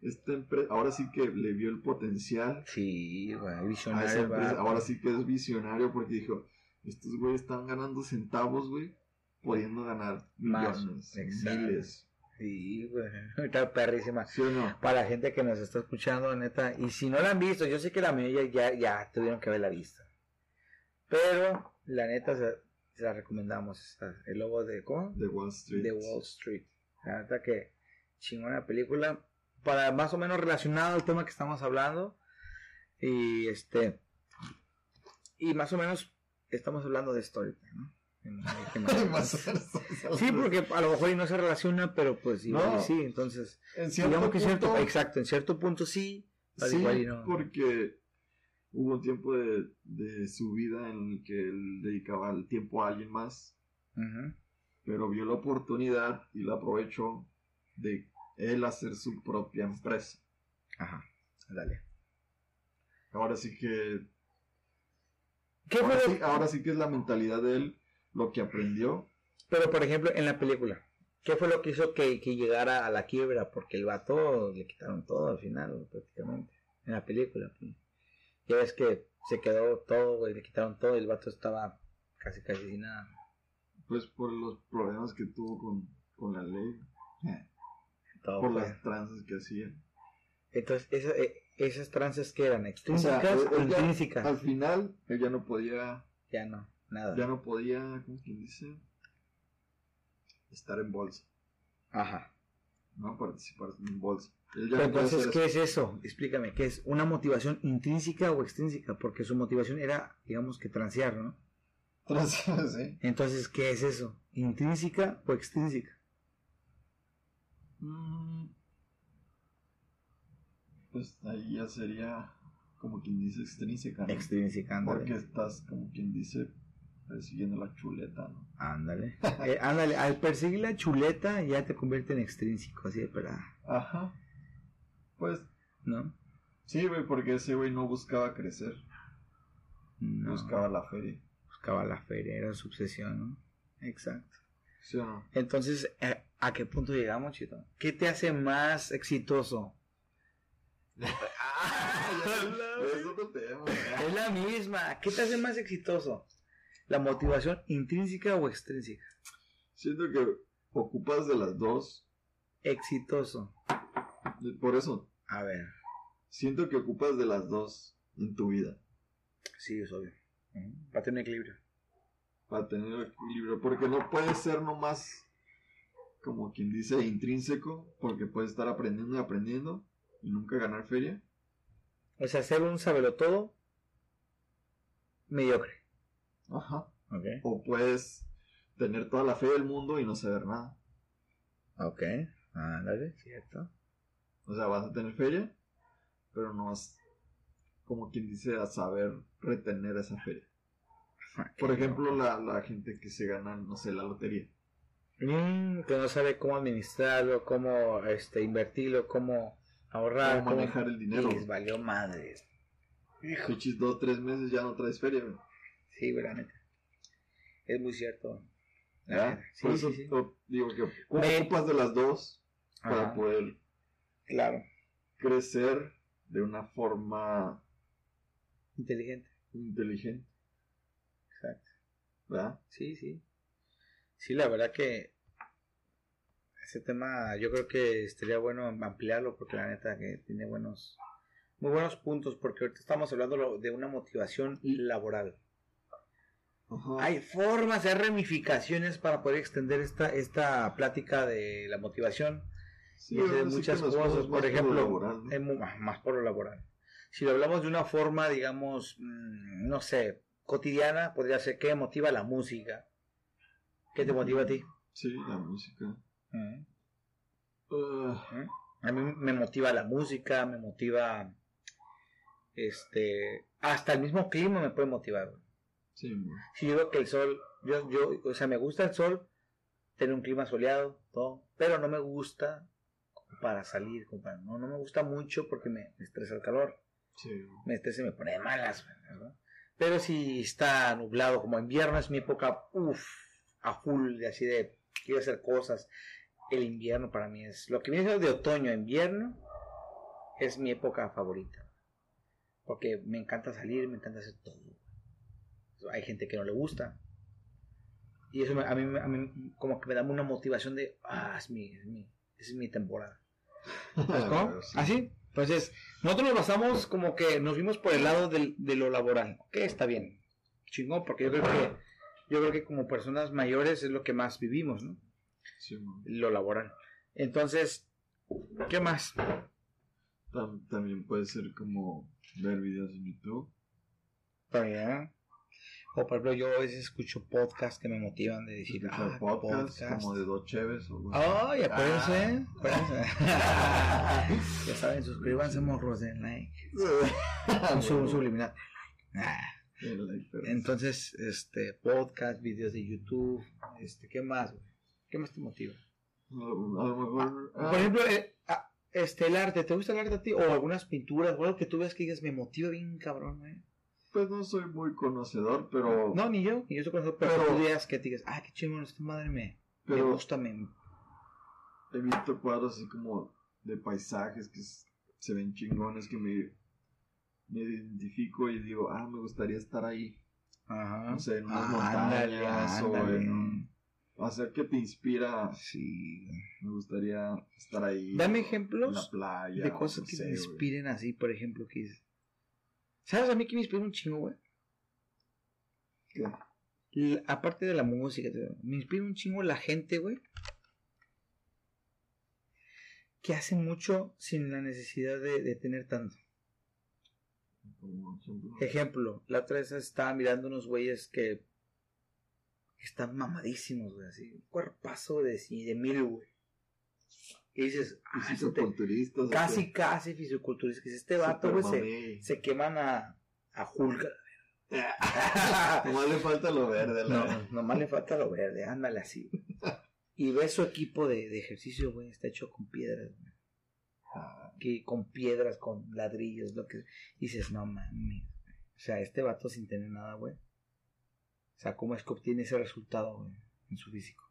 esta empresa, ahora sí que le vio el potencial Sí, güey, a esa visionario. empresa. va. Ahora sí que es visionario porque dijo, estos güeyes están ganando centavos, güey, pudiendo ganar Más, millones, exacto. miles. Sí, güey. Está perrísima. ¿Sí o no? Para la gente que nos está escuchando, neta. Y si no la han visto, yo sé que la mayoría ya, ya tuvieron que haberla visto. Pero, la neta, se, se la recomendamos. Esta, el lobo de, ¿cómo? De Wall Street. De Wall Street. La neta que chingona película. Para más o menos relacionado al tema que estamos hablando. Y este. Y más o menos estamos hablando de Storytime, ¿no? Que más- Más o menos. Sí, porque a lo mejor y no se relaciona, pero pues igual No. sí, entonces, en cierto digamos que cierto, punto, exacto, en cierto punto sí, sí, igual y no. porque hubo un tiempo de, de su vida en el que él dedicaba el tiempo a alguien más, pero vio la oportunidad y la aprovechó de él hacer su propia empresa. Ajá, dale. Ahora sí que ¿Qué fue ahora sí, ahora sí que es la mentalidad de él, lo que aprendió. Pero por ejemplo, en la película, ¿qué fue lo que hizo que, que llegara a la quiebra? Porque el vato le quitaron todo al final, prácticamente, en la película. pues. Ya ves que se quedó todo, güey, le quitaron todo y el vato estaba casi casi sin nada. Pues por los problemas que tuvo con, con la ley, Todo por fue- las tranzas que hacía. Entonces, esa- eh, esas tranzas que eran O sea, extrínsecas él- o ya- intrínsecas, al final, él ya no podía, ya no, nada. ya no podía, ¿cómo quien dice? Estar en bolsa, Ajá. ¿no? Participar en bolsa. Pero entonces, ¿qué es eso? Explícame, ¿qué es una motivación intrínseca o extrínseca? Porque su motivación era, digamos que transear, ¿no? eso. sí. Entonces, ¿qué es eso? ¿Intrínseca o extrínseca? Mm, Pues ahí ya sería, como quien dice, extrínseca, ¿no? Extrínseca, ándale. Porque estás, como quien dice, persiguiendo la chuleta, ¿no? Ándale. Eh, ándale, al perseguir la chuleta ya te convierte en extrínseco, así de pelada, Ajá. Pues ¿no? sí, güey, porque ese güey no buscaba crecer, No, buscaba la feria. buscaba la feria, era su obsesión, ¿no? Exacto. ¿Sí o no? Entonces, eh, ¿a qué punto llegamos, Chito? ¿Qué te hace más exitoso? Es otro tema. Es la misma. ¿Qué te hace más exitoso? ¿La motivación intrínseca o extrínseca? Siento que ocupas de las dos. Exitoso. Por eso, A ver. siento que ocupas de las dos en tu vida. Sí, es obvio. Para tener equilibrio. Para tener equilibrio. Porque no puede ser nomás, como quien dice, intrínseco. Porque puedes estar aprendiendo y aprendiendo. Y nunca ganar feria. O sea, ser un sabelotodo mediocre. Ajá. Ok. O puedes tener toda la fe del mundo y no saber nada. Ok. Ándale, cierto. O sea, vas a tener feria, pero no vas, como quien dice, a saber retener esa feria. Por ejemplo, la, la gente que se gana, no sé, la lotería. Mm, que no sabe cómo administrarlo, cómo este, invertirlo, cómo ahorrar. Cómo manejar el dinero. Les valió madre. Hijo. Pichis, dos tres meses ya no traes feria, güey. Sí, neta. Es muy cierto. ¿Ya? Sí, Por eso sí, digo que ¿cómo Me- ocupas de las dos para Ajá, poder Claro. crecer de una forma Inteligente. inteligente, Exacto. ¿verdad? Sí, sí. Sí, la verdad que ese tema yo creo que estaría bueno ampliarlo porque la neta que tiene buenos, muy buenos puntos porque ahorita estamos hablando de una motivación laboral. Ajá. Hay formas, hay ramificaciones para poder extender esta, esta plática de la motivación. Sí, y de muchas que cosas, por ejemplo, es más más por lo laboral. Si lo hablamos de una forma, digamos, mm, no sé, cotidiana, podría ser ¿qué motiva la música? ¿Qué te motiva a ti? Sí, la música. Mm. Ah, A mí me motiva la música, me motiva este hasta el mismo clima me puede motivar. sí. Si yo veo que el sol, yo, yo, o sea, me gusta el sol tener un clima soleado, todo, pero no me gusta para salir, compadre. No, no me gusta mucho porque me, me estresa el calor. Sí. Me estresa y me pone de malas, ¿verdad? Pero si está nublado, como invierno es mi época, uff, a full, de así de quiero hacer cosas. El invierno para mí es lo que viene de otoño a invierno, es mi época favorita. Porque me encanta salir, me encanta hacer todo. Hay gente que no le gusta. Y eso me- a, mí, a mí como que me da una motivación de, ah, es mi, es mi, es mi temporada. ¿Sabes cómo? Sí. Así. Entonces, nosotros nos basamos como que nos vimos por el lado del- de lo laboral. Ok, está bien. Chingón, porque yo creo que, yo creo que como personas mayores es lo que más vivimos, ¿no? Sí, man. Lo laboral. Entonces, ¿qué más? Tam- también puede ser como ver videos en YouTube. También. O por ejemplo, yo a veces escucho podcasts que me motivan de decir, ah, podcasts podcast. como de dos cheves o algo Ay, acuérdense. Ah. acuérdense. ya saben, suscríbanse, morros, den like. Un, sub- un subliminal. Ah. Entonces, este, podcast, videos de YouTube, este, ¿qué más, güey? ¿Qué más te motiva? A lo a lo mejor. ah, Por ejemplo, eh, ah, este, el arte, ¿te gusta el arte a ti? O algunas pinturas, o algo que tú veas que digas, me motiva bien cabrón, güey. Pues no soy muy conocedor, pero. No, ni yo, ni yo soy conocido, pero, Pero- tú digas que te digas, ah, qué chingón, esta madre me, me pero gusta, me... he visto cuadros así como de paisajes que se ven chingones que me, me identifico y digo, ah, me gustaría estar ahí. Ajá. No sé, en unas Ah, ándale, montañas o en un- sea, que te inspira. Sí. Me gustaría estar ahí. Dame o En la ejemplos playa. de cosas no que sé, te inspiren así, por ejemplo, que ¿Sabes a mí que me inspira un chingo, güey? Aparte de la música, me inspira un chingo la gente, güey. Que hacen mucho sin la necesidad de, de tener tanto. Ejemplo. Ejemplo, la otra vez estaba mirando unos güeyes que, que están mamadísimos, güey, así. Un cuerpazo de, de mil, güey. Y dices, ah, este- casi, casi fisiculturista. Que este vato, güey, se, se queman a, a Hulk. Nomás le falta lo verde. La... No, nomás le falta lo verde, ándale así. Y ves su equipo de, de ejercicio, güey, está hecho con piedras, güey. Ah, Que con piedras, con ladrillos, lo que dices, no mames. O sea, este vato sin tener nada, güey. O sea, ¿cómo es que obtiene ese resultado, güey, en su físico?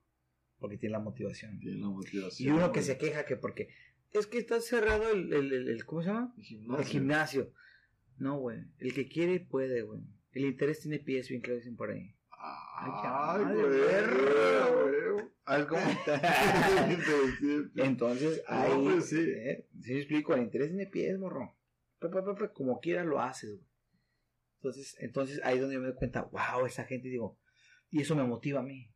Porque tiene la motivación. Tiene la motivación. Y uno que güey. se queja que porque es que está cerrado el, el, el- el- ¿cómo se llama? El gimnasio. No, güey. El que quiere puede, güey. El interés tiene pies, bien claro dicen por ahí. Ay, Ay, güey. güey. ¿Sabes cómo Entonces, No, ahí, pues sí. ¿eh? Sí me explico, el interés tiene pies, morro. Como quieras lo haces, güey. Entonces, entonces ahí es donde yo me doy cuenta, wow, esa gente, digo, y eso me motiva a mí.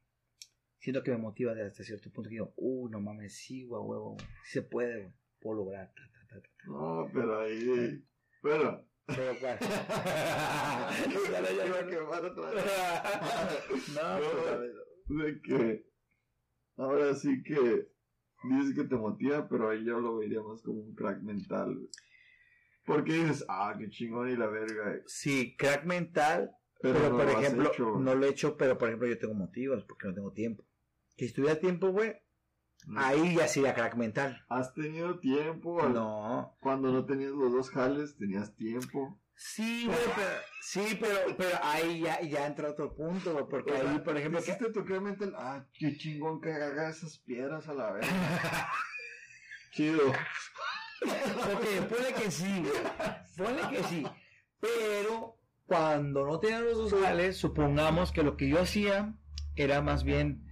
Siento que me motiva desde hasta cierto punto que digo, uh, no mames, sí, güey, huevo, sí se puede, güey, puedo lograr. ta, ta, ta. No, pero ahí. Bueno. Pero, ¿cuál? Ya la iba a quemar otra vez. no, pues, ver. De que. Ahora sí que. Dices que te motiva, pero ahí yo lo vería más como un crack mental, güey. Porque dices, ah, qué chingón y la verga. Sí, crack mental, Pero, Pero, no por ejemplo, hecho, güey. no lo he hecho, pero por ejemplo, yo tengo motivos porque no tengo tiempo. Si tuviera tiempo, güey, No. ahí ya sería crack mental. ¿Has tenido tiempo? No. Cuando no tenías los dos jales, tenías tiempo. Sí, güey, pero, sí, pero, pero ahí ya, ya entra otro punto, güey, porque O sea, ahí, por ejemplo, Hiciste tu crack mental. Ah, qué chingón que haga esas piedras a la vez. Chido. ok, ponle que sí, güey, ponle que sí, pero cuando no tenía los dos jales, supongamos que lo que yo hacía era más bien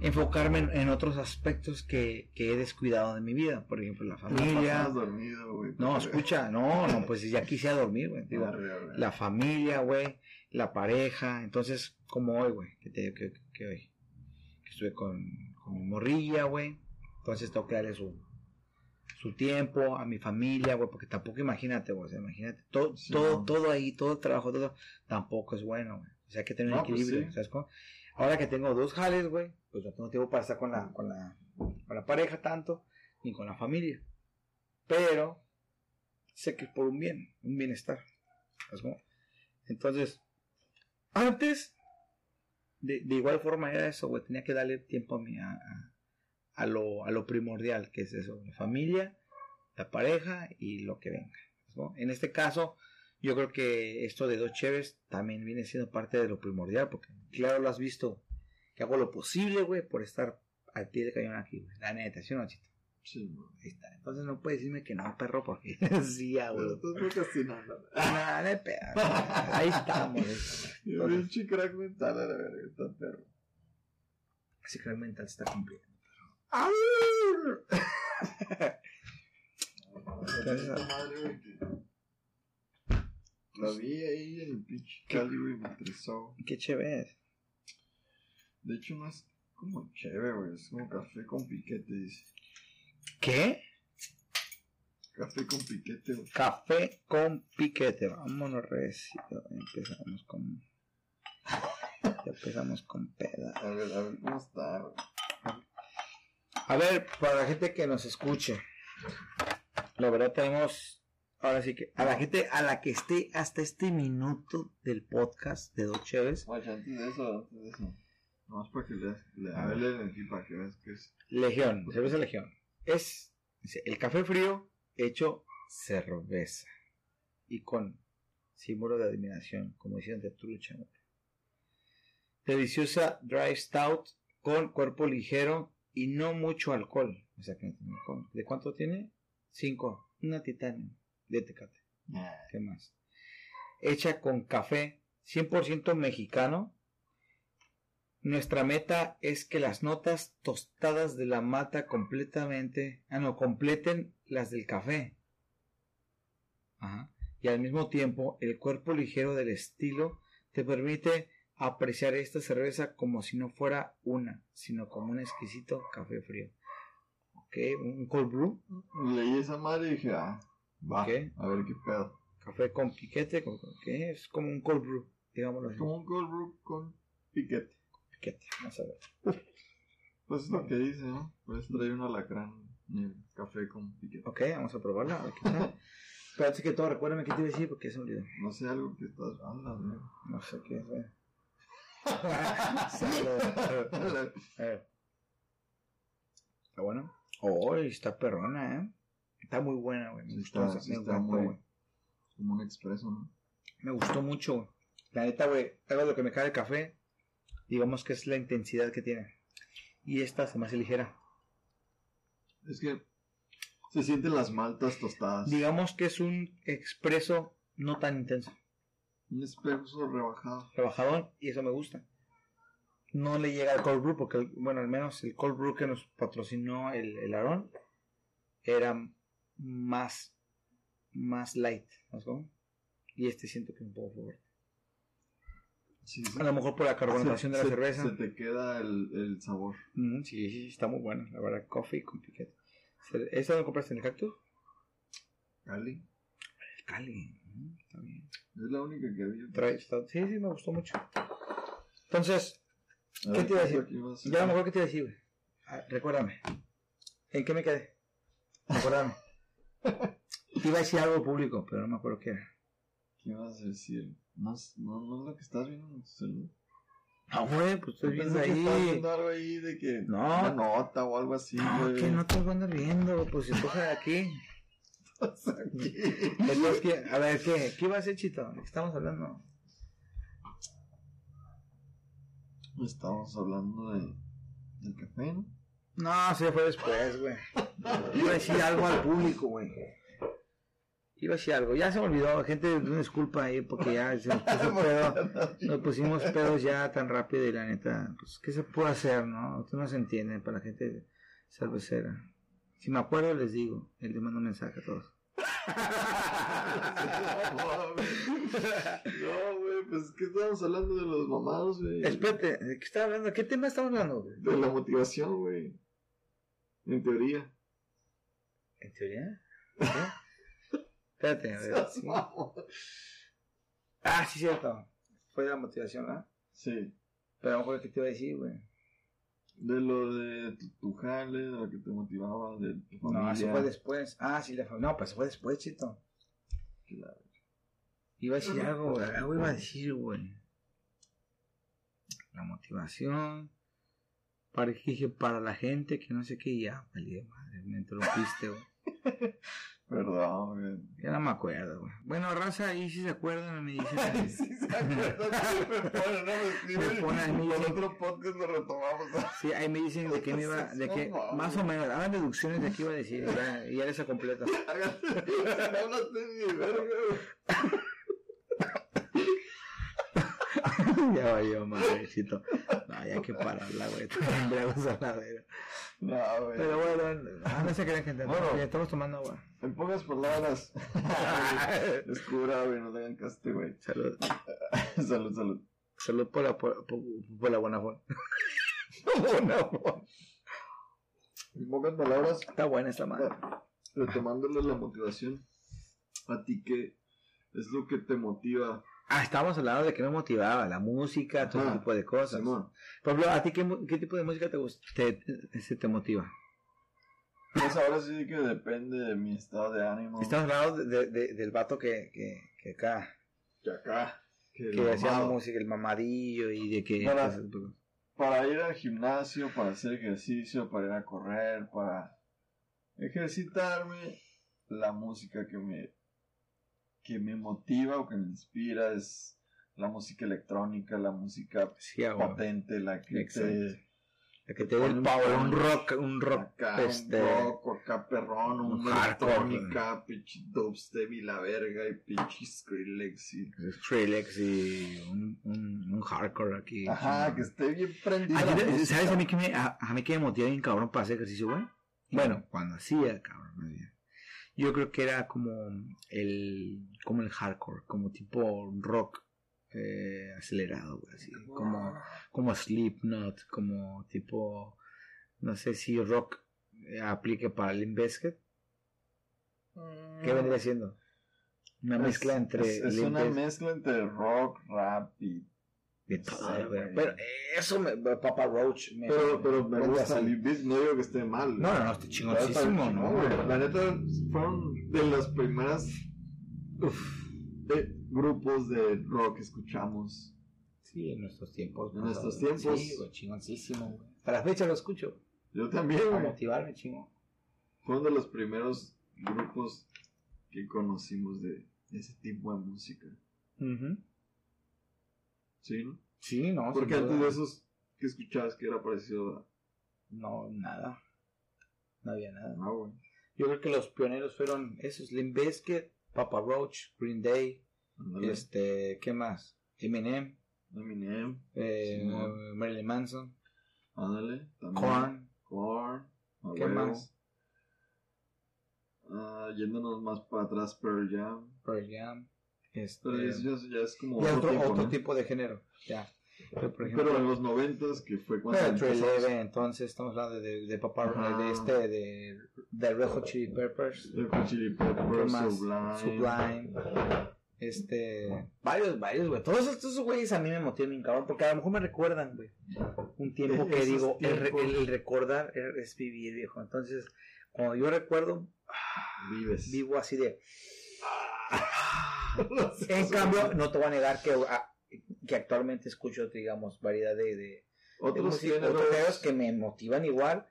enfocarme en, en otros aspectos que, que he descuidado de mi vida, por ejemplo, la familia. pasabas dormido, güey. No, escucha, no, no, pues ya quisiera dormir, güey. Digo, la familia, güey, la pareja. Entonces, como hoy, güey, que, te, que, que hoy, que estuve con, con mi morrilla, güey. Entonces tengo que darle su, su tiempo a mi familia, güey, porque tampoco imagínate, güey, o sea, imagínate, todo, Sí, todo, no. todo ahí, todo el trabajo, todo, tampoco es bueno, güey. O sea, hay que tener un pues equilibrio, sí. ¿sabes cómo? Ahora que tengo dos jales, güey, pues no tengo tiempo para estar con la, con la, con la pareja tanto, ni con la familia. Pero, sé que es por un bien, un bienestar. ¿sabes cómo? Entonces, antes de, de igual forma era eso, güey. Tenía que darle tiempo a mi, a, a- a lo, a lo primordial, que es eso, la familia, la pareja y lo que venga. ¿no? En este caso, yo creo que esto de dos cheves también viene siendo parte de lo primordial, porque claro, lo has visto, que hago lo posible, güey, por estar al pie de cañón aquí, güey. La neta, ¿sí o no, Chito? Sí, güey. Ahí está. Entonces no puedes decirme que no, perro, porque sí, güey. Pero estás procrastinando. Ah, de pedo. Ahí estamos. ahí estamos. Y un crack mental a la verga, está perro. Ese crack mental se está cumpliendo. Entonces, madre, güey, La vi ahí en el pinche Cali, güey, me estresó. Qué chévere es. De hecho, no es como chévere, güey, es como café con piquete, dice. ¿Qué? Café con piquete, güey. Café con piquete. Vámonos recio. Empezamos con. Ya empezamos con peda. A ver, a ver cómo está, güey. A ver, para la gente que nos escuche. La verdad tenemos. Ahora sí que. A la gente a la que esté hasta este minuto del podcast de Dos Cheves. Oye, antes de eso, antes de eso. Nomás para que leas, le, a ver, aquí para que veas que es. Legión, cerveza Legión. Es dice, el café frío hecho cerveza. Y con símbolo de admiración, como decían de trucha. ¿no? Deliciosa dry stout con cuerpo ligero y no mucho alcohol. O sea que no tiene alcohol. ¿De cuánto tiene? Cinco. Una titanio de tecate. ¿Qué más? Hecha con café 100% mexicano. Nuestra meta es que las notas tostadas de la mata completamente, ah no, completen las del café. Ajá. Y al mismo tiempo, el cuerpo ligero del estilo te permite apreciar esta cerveza como si no fuera una, sino como un exquisito café frío. Ok, un cold brew, Leí esa madre y dije, ah, va, a ver qué pedo. café con piquete, con- con- ¿qué? es como un cold brew, digámoslo Es así. como un cold brew con piquete. Piquete, vamos a ver. Pues es lo que dice, ¿no? Puedes traer un alacrán café con piquete. Ok, vamos a probarla. A ver qué tal. Pero antes que todo, recuérdame qué te iba a decir porque se me olvidó. No sé, algo que estás... Güey. No sé qué es. ver. A ver. ¿Está bueno? Oh, está perrona, ¿eh? Está muy buena, güey. Me Sí gustó, está- sí me está muy- güey. Como un expreso, ¿no? Me gustó mucho, güey. La neta, güey, algo de lo que me cae el café, digamos que es la intensidad que tiene. Y esta se me hace ligera. Es que se sienten las maltas tostadas. Digamos que es un expreso no tan intenso. Un expreso rebajado. rebajadón y eso me gusta. No le llega al cold brew porque, bueno, al menos el cold brew que nos patrocinó el, el Aarón era más, más light, ¿sabes cómo? Y este siento que es un poco fuerte. Sí, sí. A lo mejor por la carbonatación de la Se- cerveza. Se te queda el, el sabor. Ujú, sí, sí, sí, está muy buena, la verdad. Coffee con piquete. Se- ¿Esta lo compraste en el cactus? Cali. El Cali. está bien. Es la única que había. Trae- está- sí, sí, me gustó mucho. Entonces, ¿qué ver, te iba a decir? Ya a lo mejor que te iba a decir, güey. Recuérdame. ¿En qué me quedé? Recuérdame. Iba a decir algo público, pero no me acuerdo qué era. ¿Qué ibas a decir? No, es- no, no es lo que estás viendo en tu celular. No, güey, pues estoy viendo ahí. viendo algo ahí de que. No. Una nota o algo así, No, güey. que no te voy a andar viendo, pues si coge de aquí. Entonces, ¿qué? A ver, ¿qué? ¿Qué iba a hacer, Chito? ¿De qué estamos hablando? Estamos hablando de. del café, ¿no? No, se fue después, güey. Iba a decir algo al público, güey. Iba a decir algo. Ya se me olvidó, gente, una disculpa ahí porque ya se nos puso pedo. Nos pusimos pedos ya tan rápido y la neta, pues, ¿qué se puede hacer, no? Ustedes no se entienden para la gente cervecera. Si me acuerdo, les digo. Él le mando un mensaje a todos. no, güey, pues es que estamos hablando de los mamados, güey. Espérate, ¿de qué está hablando? ¿Qué tema estamos hablando? güey? De la motivación, güey. En teoría. ¿En teoría? ¿Qué? Espérate, a ver. ¿sí? Ah, sí, cierto. Fue de la motivación, ¿ah? Sí. Pero a lo mejor, ¿qué te iba a decir, güey? De lo de tu, tu jale, de lo que te motivaba, de tu familia. No, eso fue después. Ah, sí, la familia. No, pues fue después, chito. Claro. Iba a decir algo, güey. Algo iba a decir, güey. la motivación. Para, dije, para la gente que no sé qué, ya, valí de madre, me interrumpiste, güey. Perdón, güey. Ya no me acuerdo, güey. Bueno, raza, ahí si se acuerdan, me dicen. Ay, sí se acuerdan me ponen, no me escriben. Me ponen otro podcast lo retomamos. Sí, ahí me dicen de qué me iba, de qué, más o menos, hagan deducciones de qué iba a decir, ya, ya les completa. Hágate, no, ni verga, güey. ya vaya, madrecito. No, ya hay que pararla, güey. Embriagos a la verga. No, güey. Pero bueno, ah, no se creen, gente. Bueno. ya estamos tomando agua. En pocas palabras. Descubra, güey, no le hagan caste, güey. Salud. salud, salud. Salud por la, por, por, por la buena forma. buena forma. En pocas palabras, Está buena esta madre. retomándole la motivación. A ti, ¿qué es lo que te motiva? Ah, estábamos hablando de que me motivaba, la música, todo Ajá. tipo de cosas. Simón. Por ejemplo, ¿a ti qué, qué tipo de música te gusta? Te, te, te motiva? Pues ahora sí que depende de mi estado de ánimo. Estamos hablando de, de- del vato que, que, que acá, Que acá. Que, que hacía música, el mamadillo y de que... Bueno, pues, para ir al gimnasio, para hacer ejercicio, para ir a correr, para ejercitarme, la música que me que me motiva o que me inspira es la música electrónica, la música sí, ah, potente, la que Exacto. te La que te dé el power, un rock, un rock, acá este... un rock, acá perrón, un un electrónica, pinche dubstep y la verga y pinche Skrillex y Skrillex y un, un, un hardcore aquí. ajá, que esté bien prendido. ¿Sabes a mí que me, a, a mí que me motiva bien cabrón para hacer ejercicio, güey? Bueno, cuando hacía, cabrón. más bien. Yo creo que era como el, como el hardcore, como tipo rock eh, acelerado, así. Como, como Slipknot, como tipo, no sé si rock eh, aplique para Limp Bizkit. ¿Qué vendría siendo? Una mezcla entre Mm. es, es una mezcla entre rock, rap y y todo, Sí, güey. güey. Pero eso, me, Papa Roach. Me, pero pero me gusta Bizkit, no digo que esté mal No, no, no, está chingón, ¿no? güey. la neta fueron de las primeras uf, de grupos de rock que escuchamos Sí, en nuestros tiempos. En nuestros tiempos. Sí, güey, chingoncísimo, güey. La fecha lo escucho. yo también Para güey. motivarme, chingo. fueron de los primeros grupos que conocimos de ese tipo de música sí ¿no? Sí, no. porque antes de esos que escuchabas que era parecido a No, nada. No había nada. ah, güey Yo creo que los pioneros fueron esos: Limp Bizkit, Papa Roach, Green Day, este, ¿qué más? Eminem, Eminem eh, Simón. Marilyn Manson, ándale también Korn, Korn ¿qué huevo. más? Ah, yéndonos más para atrás Pearl Jam Pearl Jam, este, pero eso ya, es como y otro, otro, tipo, otro ¿no? tipo de género, ya. Pero, por ejemplo, pero en los noventas que fue cuando Pero entonces estamos hablando de, de Papa Ajá. de este, de, de Red Hot Chili Peppers, Red Hot Chili ¿qué Peppers? Sublime, Sublime, este, varios, varios, güey. Todos estos güeyes a mí me motivan bien cabrón, porque a lo mejor me recuerdan, güey. Un tiempo E- que digo, el, tiempos. el- el recordar es es vivir, viejo. Entonces, cuando yo recuerdo, Vives. vivo así de... No sé, En cambio, no te voy a negar que, ah, que actualmente escucho, digamos, variedad de, de, de otros música, que me motivan igual,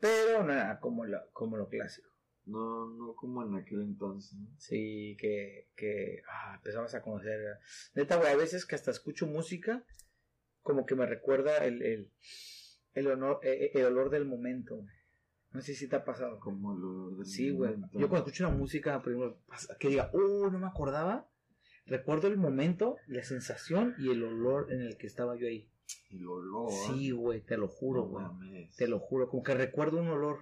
pero nada, como lo, como lo clásico. no, no como en aquel entonces, ¿no? Sí, que, que ah, empezamos a conocer. Neta, güey, a veces que hasta escucho música, como que me recuerda el, el, el, honor, eh, el olor del momento. güey. No sé si te ha pasado. Como el olor del Sí, güey. Yo cuando escucho una música, por ejemplo, pasa- que diga, oh, no me acordaba, recuerdo el momento, la sensación y el olor en el que estaba yo ahí. El olor. Sí, güey, te lo juro, güey. Te lo juro, como que recuerdo un olor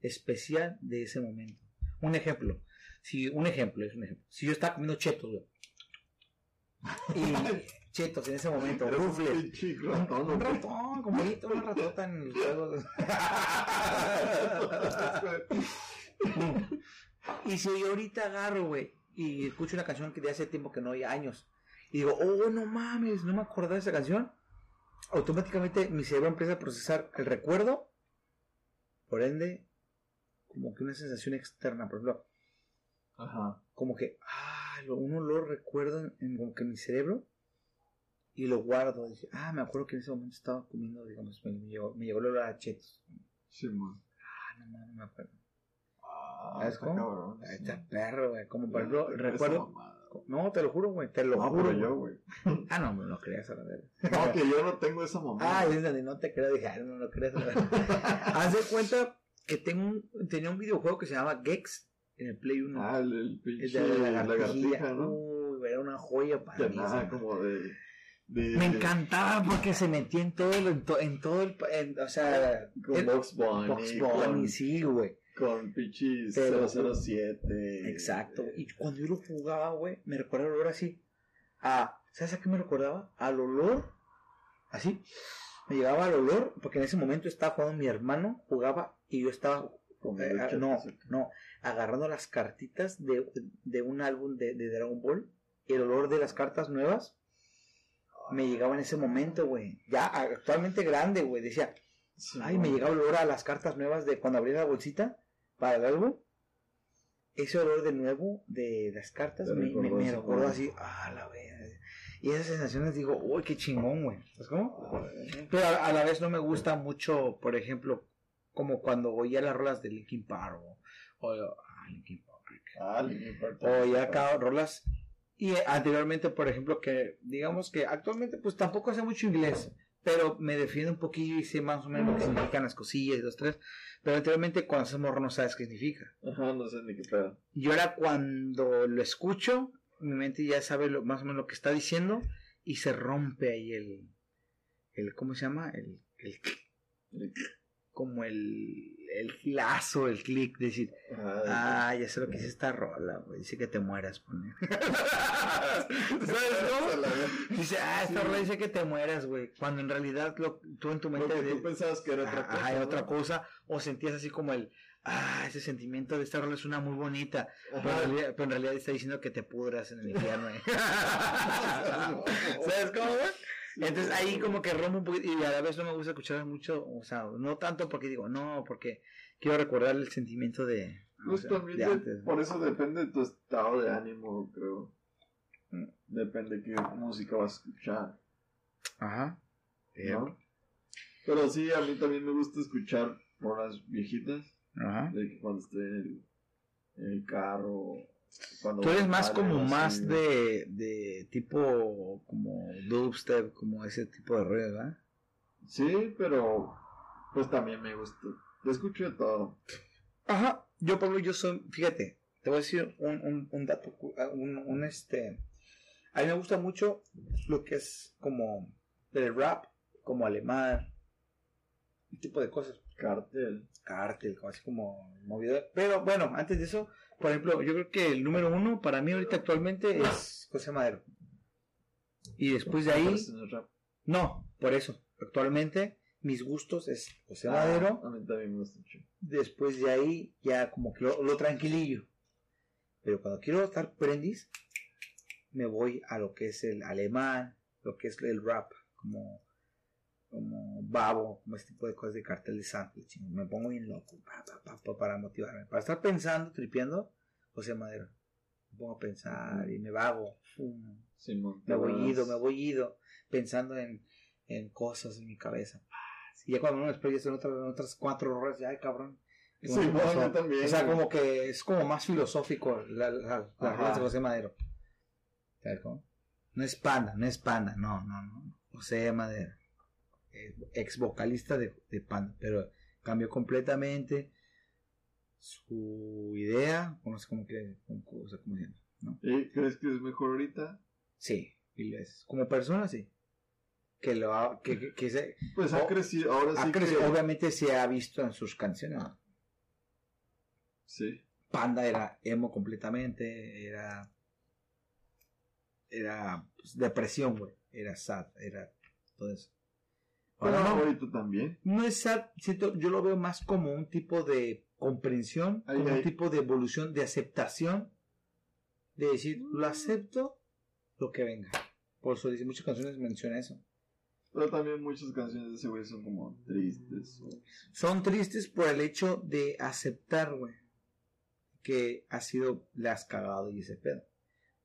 especial de ese momento. Un ejemplo, si un ejemplo, es un ejemplo. Si yo estaba comiendo chetos, güey. Y chetos en ese momento, rufles. Un, ratón, un ratón, como ahorita, una ratota en el juego. y si yo ahorita agarro, güey, y escucho una canción que de hace tiempo que no hay años, y digo, oh, no mames, no me acordaba de esa canción, automáticamente mi cerebro empieza a procesar el recuerdo, por ende, como que una sensación externa, por ejemplo, Ajá. como que, ah, lo- un olor recuerdo en, como que mi cerebro, y lo guardo. Dice, ah, me acuerdo que en ese momento estaba comiendo, digamos, me, me llegó, me llegó el olor a chetos. Sí, man. Ah, no, no, no me acuerdo. Ah, ¿Sabes está cómo? cabrón, Ahí sí. está perro, güey. Como por ejemplo, recuerdo. No, te lo juro, güey. Te lo No, juro. pero yo, güey. Ah, no, lo creas a la verga. No, que yo no tengo esa mamada. Ah, es donde no te creo. Dije, ah, no, no lo creas. a la verga. Haz de cuenta que tengo un, tenía un videojuego que se llama Gex en el Play 1. Ah, el, de la lagartija. lagartija, ¿no? Uy, era una joya para mí. nada, como de... de Me encantaba porque se metía en todo, el- en, to- en todo el, en- o sea, Con Box Bunny, Box con, Bunny, sí, güey. con pinches Pero- 007. Exacto. Y cuando yo lo jugaba, güey, me recuerda el olor así. A, ¿sabes a qué me recordaba? Al olor, así. Me llegaba al olor, porque en ese momento estaba jugando mi hermano, jugaba y yo estaba, eh, ah, no, no, agarrando las cartitas de, de un álbum de, de Dragon Ball. El olor de las cartas nuevas me llegaba en ese momento, güey. Ya actualmente grande, güey. Decía, Sí, Ay, me llegaba el olor a las cartas nuevas de cuando abrí la bolsita para el álbum. Ese olor de nuevo de las cartas me, me, me recordó así, ah, la verga. Y esas sensaciones digo, uy, qué chingón, güey. ¿Sabes cómo? Ah, Pero a, a la vez no me gusta mucho, por ejemplo, como cuando oía las rolas de Linkin Park o, o ah, Linkin Park. Ah, Linkin Park O también ya está acá rolas. Y anteriormente, por ejemplo, que digamos que actualmente pues tampoco sé mucho inglés, pero me defiendo un poquillo y sé más o menos lo que significan las cosillas y dos, tres. Pero anteriormente cuando se morro no sabes qué significa. Ajá, no sé ni qué pedo. Y ahora cuando lo escucho, mi mente ya sabe lo, más o menos lo que está diciendo y se rompe ahí el, el ¿cómo se llama? El, el como el, el lazo, el clic, decir, Ah, ya sé lo que dice esta rola, güey. Dice que te mueras, pone. ¿Sabes cómo? Dice, ah, esta Sí. rola dice que te mueras, güey. Cuando en realidad lo, tú en tu Lo mente de- pensabas que era otra Ah, cosa. hay ¿no? otra cosa, o sentías así como el, ah, ese sentimiento de esta rola es una muy bonita, pero en, realidad, pero en realidad está diciendo que te pudras en el infierno. ¿Sabes cómo, güey? Entonces ahí como que rompo un poquito y a la vez no me gusta escuchar mucho, o sea, no tanto porque digo, no, porque quiero recordar el sentimiento de, o Pues sea, también de antes. por eso depende de tu estado de ánimo, creo. Mm. Depende qué música vas a escuchar, Ajá. ¿no? Pero sí, a mí también me gusta escuchar rolas viejitas, Ajá. de que cuando estoy en el, en el carro, cuando Tú eres más como más así, de, de tipo como dubstep, como ese tipo de ruido, ¿verdad? Sí, pero pues también me gusta. Yo escucho de todo. Ajá. Yo, Pablo, yo soy, fíjate, te voy a decir un, un, un dato, ah, un, un este, a mí me gusta mucho lo que es como el rap, como alemán, tipo de cosas, Cartel. cártel, como así como movido. Pero bueno, antes de eso, por ejemplo, yo creo que el número uno para mí ahorita actualmente es José Madero. Y después de ahí, no, por eso, actualmente mis gustos es José Ah, Madero. a mí también me gusta mucho. después de ahí ya como que lo, lo tranquilillo. Pero cuando quiero estar prendis, me voy a lo que es el alemán, lo que es el rap, como, como babo, como este tipo de cosas de cartel de chino. Me pongo bien loco pa, pa, pa, pa, para motivarme. Para estar pensando, tripeando, José Madero. Me pongo a pensar y me vago. me voy ido, me voy ido, pensando en, en cosas en mi cabeza. Y ya cuando me después ya son otras, otras cuatro horas, ya, ay cabrón. O sea, como que es como más filosófico la, la, de José Madero. ¿Sabes cómo? No es Panda, no es Panda, no, no, no. José Madero. Eh, ex vocalista de, de Panda, pero cambió completamente su idea, o no sé cómo que, cómo, o sea, llama, ¿no? ¿Y crees que es mejor ahorita? Sí, mil veces. Como persona, sí. Que lo ha, que, que, que se, Pues ha crecido, ahora ha sí crecido. que... Obviamente se ha visto en sus canciones. ¿no? Sí. Panda era emo completamente, era. Era pues, depresión, güey. Era sad, era todo eso. Pero no, ahorita también. no es sad, siento, yo lo veo más como un tipo de comprensión, Ay, como ay. un tipo de evolución, de aceptación, de decir, lo acepto, lo que venga. Por eso dice, muchas canciones mencionan eso. Pero también muchas canciones de ese güey son como tristes. o- Son tristes por el hecho de aceptar, güey, que ha sido, le has cagado y ese pedo.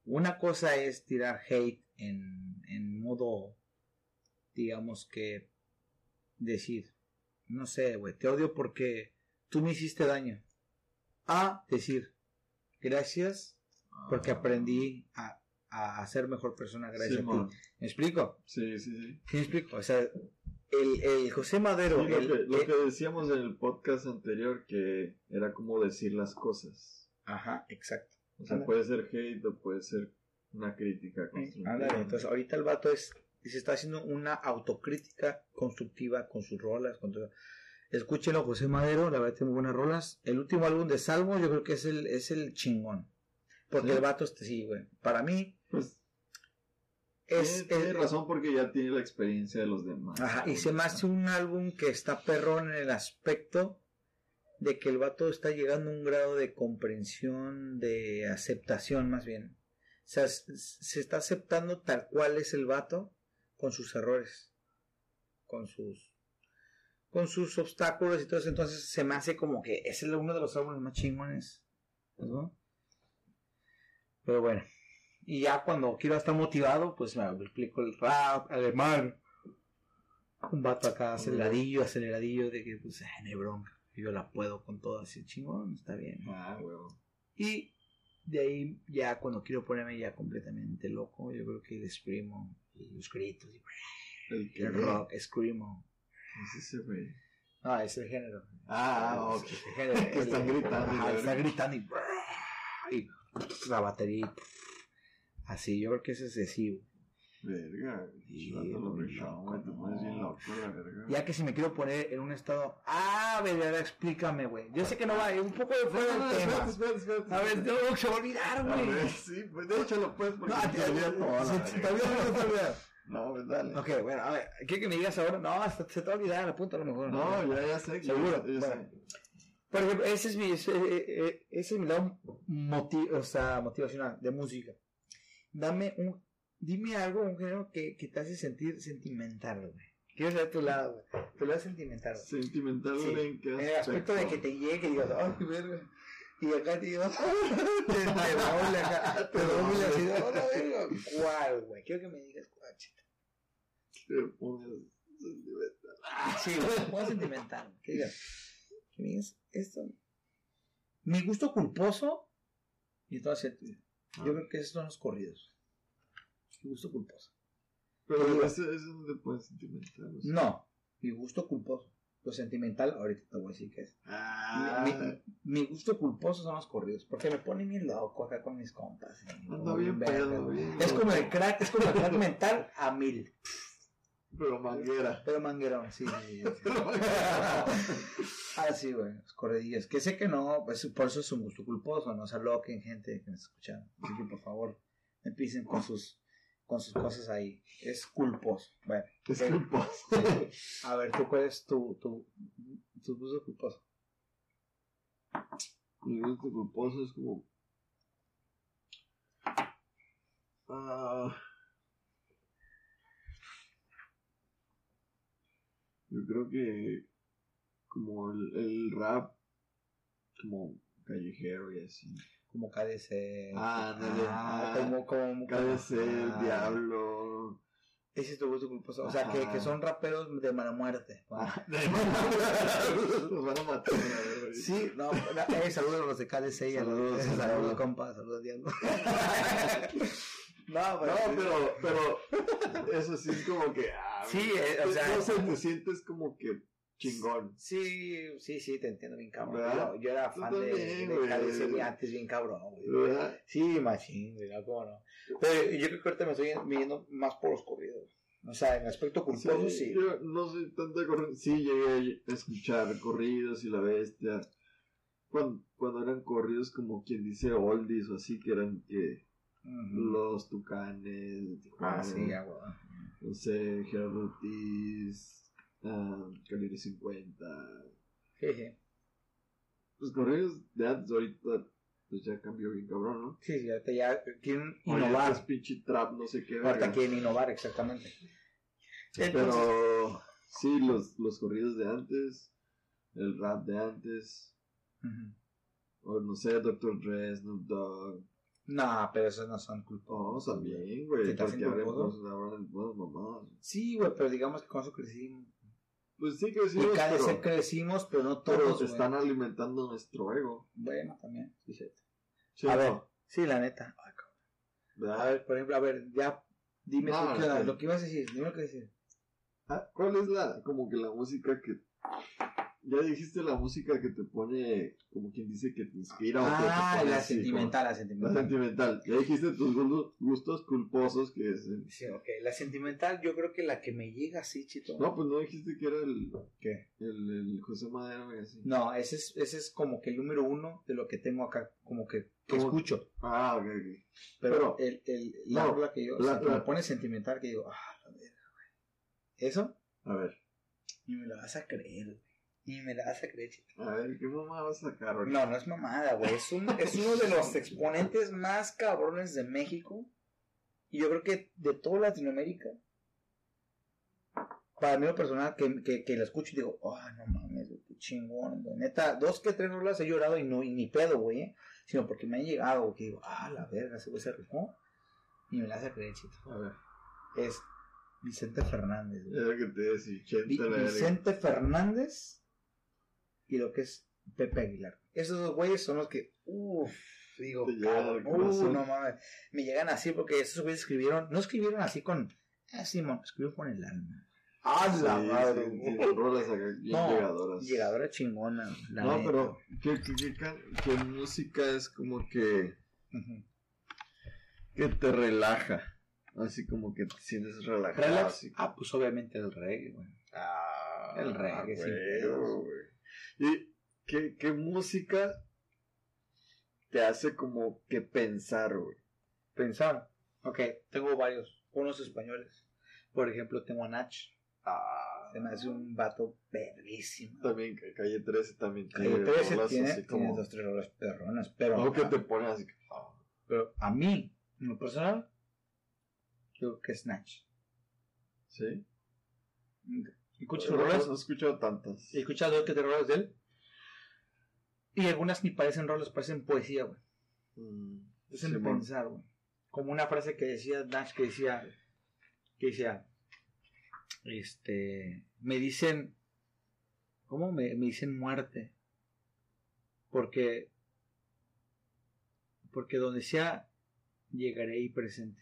Una cosa es tirar hate en, en modo digamos que decir, no sé, güey, te odio porque tú me hiciste daño. A decir, gracias porque aprendí a, a ser mejor persona gracias Sí, a ti. ¿Me explico? Sí, sí, sí. ¿Sí me explico? O sea, el, el José Madero, Sí, lo, que, lo el- que decíamos en el podcast anterior, que era como decir las cosas. Ajá, exacto. O sea, puede ser hate o puede ser una crítica constructiva. Entonces ahorita el vato es, se está haciendo una autocrítica constructiva con sus rolas. Con todo. Escúchenlo, José Madero, la verdad tiene buenas rolas. El último álbum de Salmo yo creo que es el, es el chingón. Porque ¿Sí? el vato, este, sí, güey. Para mí Pues es... tiene, es- razón porque ya tiene la experiencia de los demás. Ajá, y se me hace un álbum que está perrón en el aspecto de que el vato está llegando a un grado de comprensión, de aceptación más bien. O sea, se está aceptando tal cual es el vato con sus errores, con sus con sus obstáculos y todo eso. Entonces se me hace como que es el- uno de los álbumes más chingones. ¿no? Pero bueno. Y ya cuando quiero estar motivado, pues me explico el rap, alemán. Un vato acá aceleradillo, aceleradillo, de que pues, hay bronca. Yo la puedo con todo así, chingón, está bien. Ah, huevo. Y de ahí ya cuando quiero ponerme ya completamente loco, yo creo que el screamo y los gritos y El el rock, screamo. Es ese güey. Ah, es el género. Ah, ok. Es el género. Que están gritando, Ajá, están gritando y, y la batería. Así, yo creo que es excesivo. Verga. Sí. Ya que si me quiero poner en un estado. Ah, verga, explícame, güey. Yo sé que no va, un poco de fuera No, no, del tema. espérate, espérate, espérate. A ver, no, se va a olvidar, güey. ver, sí, pues de hecho lo puedes porque No, te- te olvida todo, la se- se te verga. olvida, no pues dale. Ok, bueno, a ver, ¿qué que me digas ahora? No, hasta se te va a olvidar, apunta a lo mejor. No, ya, ya sé. Seguro, ya bueno. sé. Por ejemplo, ese es mi, ese, eh, eh, ese es mi lado moti- o sea, motivacional de música. Dame un, dime algo, un género que, que te hace sentir sentimental, güey. Quiero saber tu lado, güey. Tu lado sentimental, güey. Sentimental Sí, en qué En el aspecto de que te llegue y digas, ay, verga. Y acá te digo, te, te doble acá, te doble así, no, no, verga. ¿Cuál, güey? Quiero que me digas cuál, chita. te pones sentimental. Sí, güey, sentimental. Que digas, que me digas esto. Mi gusto culposo, y entonces, yo creo que esos son los corridos. Mi gusto culposo. Pero ese es donde puedes sentimental. o sea. No, mi gusto culposo. Lo sentimental, ahorita te voy a decir qué es. Ah, Mi, mi- mi gusto culposo son los corridos, porque me ponen bien loco acá con mis compas. anda Como bien pedo, Es como el crack, es como el crack mental a mil. Pero manguera. Pero manguerón, sí. sí, sí. Ah, sí, güey, los corredillos. Que sé que no, pues por eso es un gusto culposo, no se aloquen gente que me está escuchando. Así que por favor, empiecen con sus, con sus cosas ahí. Es culposo. Bueno, Es culposo. a ver, ¿tú cuál es tu, tu, tu gusto culposo? Mi gusto culposo es como. Ah. yo creo que. Como el, el rap. Como callejero y así. Como KDC. Ah, ándale. Ah, como, como, KDC, el Ah, Diablo. Ese es tu gusto culposo. O sea, que, que son raperos de mala muerte. Ah, Nos van a matar. Sí, no, eh, saludos a los de KDC y a los Saludos, compa, saludos Diablo. no, No, pero, pero eso sí es como que. ah, Sí, eh, o sea- no sé, te sientes como que chingón. Sí, sí, sí, te entiendo bien cabrón. Yo, yo era fan de, también, de. KDC bien antes, bien cabrón, güey. ¿Verdad? Sí, machín, güey, no, cómo no. Pero yo creo que ahorita me estoy viendo más por los corridos. O sea, en aspecto culposo, sí. Yo no soy tanto de corrido. Sí, llegué a escuchar corridos y la bestia. Cuando, cuando eran corridos, como quien dice oldies o así, que eran que los tucanes, de Tijuana, Ah, sí, ya, güey. no sé, Gerardo Ortiz, ah, Calibre 50. Sí, sí. Los corridos de antes, ahorita, pues ya cambió bien cabrón, ¿no? Sí, sí, ahorita ya quieren Ahorita es innovar. pinche trap, no sé qué. Ahorita verga. quieren innovar, exactamente. Entonces, Pero sí, los, los corridos de antes, el rap de antes, ujú. o no sé, Dr. Dre, Snoop Dogg, No, pero esos no son culposos. No, también, güey. ¿Se te hacen Porque abren buenas mamadas. Sí, güey, pero digamos que con eso crecimos. Pues sí decimos, cada pero, crecimos, pero no pero todos, güey. están alimentando nuestro ego. Bueno, también, sí, cierto. ¿Sí A ver, sí, la neta. A ver, por ejemplo, a ver, ya, dime No, tú lo que ibas a decir, dime lo que decir. Ah, ¿Cuál es la, como que la música que... Ya dijiste la música que te pone, como quien dice que te inspira o que te Ah, la sentimental, la como- La sentimental. sentimental. Ya dijiste tus gustos, gustos culposos que es... el- Sí, ok, la sentimental yo creo que la que me llega así, chito. No, pues no dijiste que era el... ¿Qué? El, el José Madero y así. No, ese es, ese es como que el número uno de lo que tengo acá, como que, que escucho. Ah, ok, ok. Pero, Pero- el, el, la no, rola que yo, la- o sea, que me pone sentimental, que digo, ah, la verga, güey. Eso, A ver. ni me la vas a creer, Ni me la vas a creer, chito. A ver, ¿qué mamá vas a sacar ahorita? No, no es mamada, güey. Es, un, es uno de los exponentes más cabrones de México. Y yo creo que de toda Latinoamérica. Para mí lo personal, que, que, que la escucho y digo, ah, no mames, güey, qué chingón, güey. Neta, dos que tres rolas he llorado y no, y ni pedo, güey, ¿eh? Sino porque me han llegado, que digo, ah, la verga, ese güey se rifó. Y me la hace creer, chito. A ver. Es Vicente Fernández, güey. Es lo que te decía. Vicente Fernández y lo que es Pepe Aguilar. Esos dos güeyes son los que, uff, digo, cabrón, uh, no mames, me llegan así porque esos güeyes escribieron, no escribieron así con, ah, Simón, escribieron con el alma. ¡Ah, Sí, la madre! sí, sí, rolas acá bien no, llegadoras. llegadora chingona. la No, neta. pero ¿qué, qué, qué, can- qué música es como que, que te relaja? Así como que te sientes relajado. Relax. Ah, pues obviamente el reggae, güey. Ah, El reggae, güey. ¿Y qué, qué música te hace como que pensar, güey? Pensar. Ok, tengo varios, unos españoles. Por ejemplo, tengo a Nach. Ah, Se me hace un vato verguísimo. También Ca- Calle 13 también Calle tiene 13 rolas tiene, así tiene como... dos, tres horas perronas, pero, Algo que te pone así. ah, pero a mí, en lo personal, yo creo que es Snatch. ¿Sí? Escucho No, rolas, no he escuchado tantas. he escuchado dos que te rolas de él, y algunas ni parecen rolas, parecen poesía, güey. Mm, Es el pensar, güey. Como una frase que decía Nash, que decía, que decía, este, me dicen, ¿cómo me, me dicen muerte? Porque, porque donde sea, llegaré ahí presente.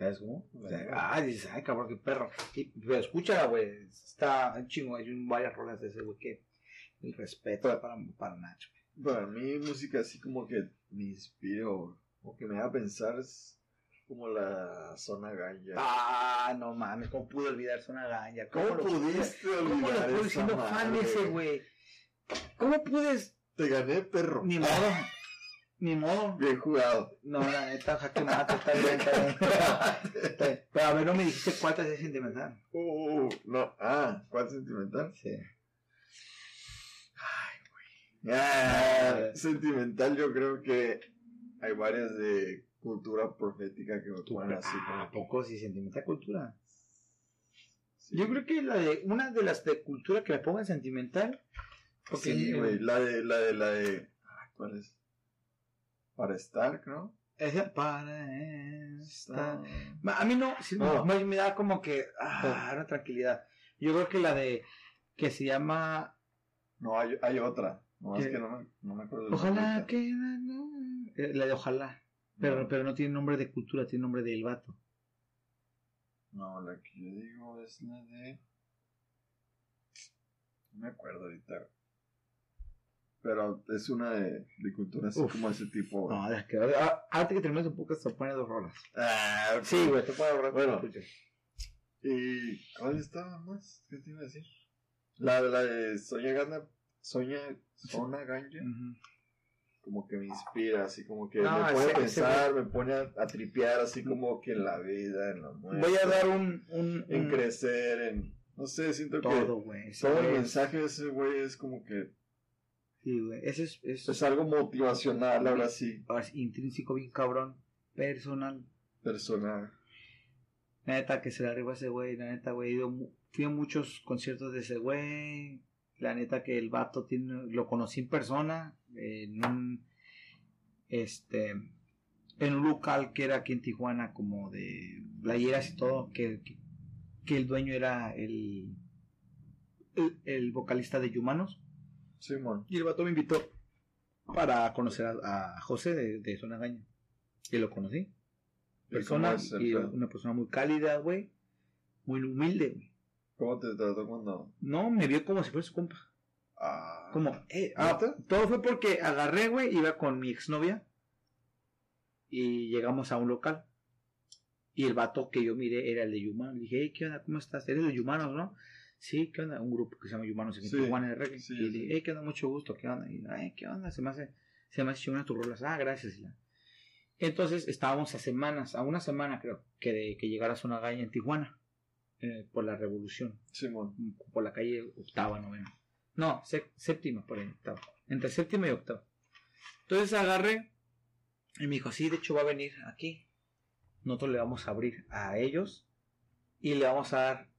¿Sabes cómo? O sea, ah, dices, ay, cabrón, qué perro. Y, pero escúchala, güey, está chingo, hay un- varias rolas de ese, güey, que el respeto para, para Nacho. Para mí, música así como que me inspira o, o que me haga pensar es como la zona ganja. Ah, no mames, ¿cómo pude olvidar Zona Ganja? ¿Cómo pudiste ¿Cómo lo olvidar pude siendo fan ese, güey? ¿Cómo pudes? Te gané, perro. Ni modo. Ni modo. Bien jugado. No, la neta, jaque mate, está bien, está. Pero a ver, no me dijiste cuál te hace sentimental. Uh, no. Ah, ¿cuál sentimental? Sí. Ah, sentimental, yo creo que hay varias de cultura profética que me ponen así como ¿A poco sí sentimental cultura? Sí. Yo creo que la de, una de las de cultura que me pongan sentimental. porque- Sí, güey, la de, la de, la de, ay, ¿cuál es? Para estar, ¿no? Esa, para esta. Ma- A mí no, sí, No. me, me da como que ah, una tranquilidad. Yo creo que la de que se llama No, hay, hay otra. No, es ¿Qué? que no me, no me acuerdo. Ojalá que eh, la de ojalá, pero No. pero no tiene nombre de cultura, tiene nombre del vato. No, la que yo digo es la de. No me acuerdo ahorita. Pero es una de, de cultura así Uf. como ese tipo. güey. No, es que ah, antes que termines un poco se pone dos rolas. Ah. Sí, güey, te puedo ahorrar. Bueno. ¿Y cuál estaba más? ¿Qué te iba a decir? La, la de Soña Gana. Soña. Zona Ganja. Ujú. Como que me inspira, así como que No, me pone ese- a pensar, me pone a, a tripear, así como que en la vida, en la muerte. Voy a dar un un, En un- crecer, en. No sé, siento que. todo, güey. Todo el mensaje de ese güey es como que Sí, güey. Ese es, es, es algo motivacional, ahora sí, sí, intrínseco bien cabrón, personal. personal. La neta que se le arriba a ese güey, la neta, güey, fui a muchos conciertos de ese güey. La neta que el vato tiene, lo conocí en persona, en un, este, en un local que era aquí en Tijuana, como de playeras y todo, que, que, que el dueño era el, el, el vocalista de Simón. Y el vato me invitó para conocer a, a José de, de Zona Gaña. Y lo conocí. ¿Y Persona, y una persona muy cálida, güey. Muy humilde, güey. ¿Cómo te trató cuando.? No, me vio como si fuera su compa. Ah. Como, eh, ah, todo fue porque agarré, güey, iba con mi exnovia. Y llegamos a un local. Y el vato que yo miré era el de Humanos. Le dije, hey, ¿qué onda? ¿Cómo estás? Eres de Humanos, ¿no? Sí, ¿qué onda? Un grupo que se llama Humanos en Tijuana de reggae. sí, y le dije, hey, ¿qué onda? Mucho gusto, ¿qué onda? Y, ay, ¿qué onda? Se me hace, se me hace chingona tus rolas. Ah, gracias. y la- Entonces estábamos a semanas, a una semana creo, que, de, que llegara Zona Gaña en Tijuana. eh, por la revolución Simón. por la calle octava, novena. No, sé- séptima, por ahí, octava. Entre séptima y octava. Entonces agarré y me dijo, sí, de hecho va a venir aquí. Nosotros le vamos a abrir a ellos y le vamos a dar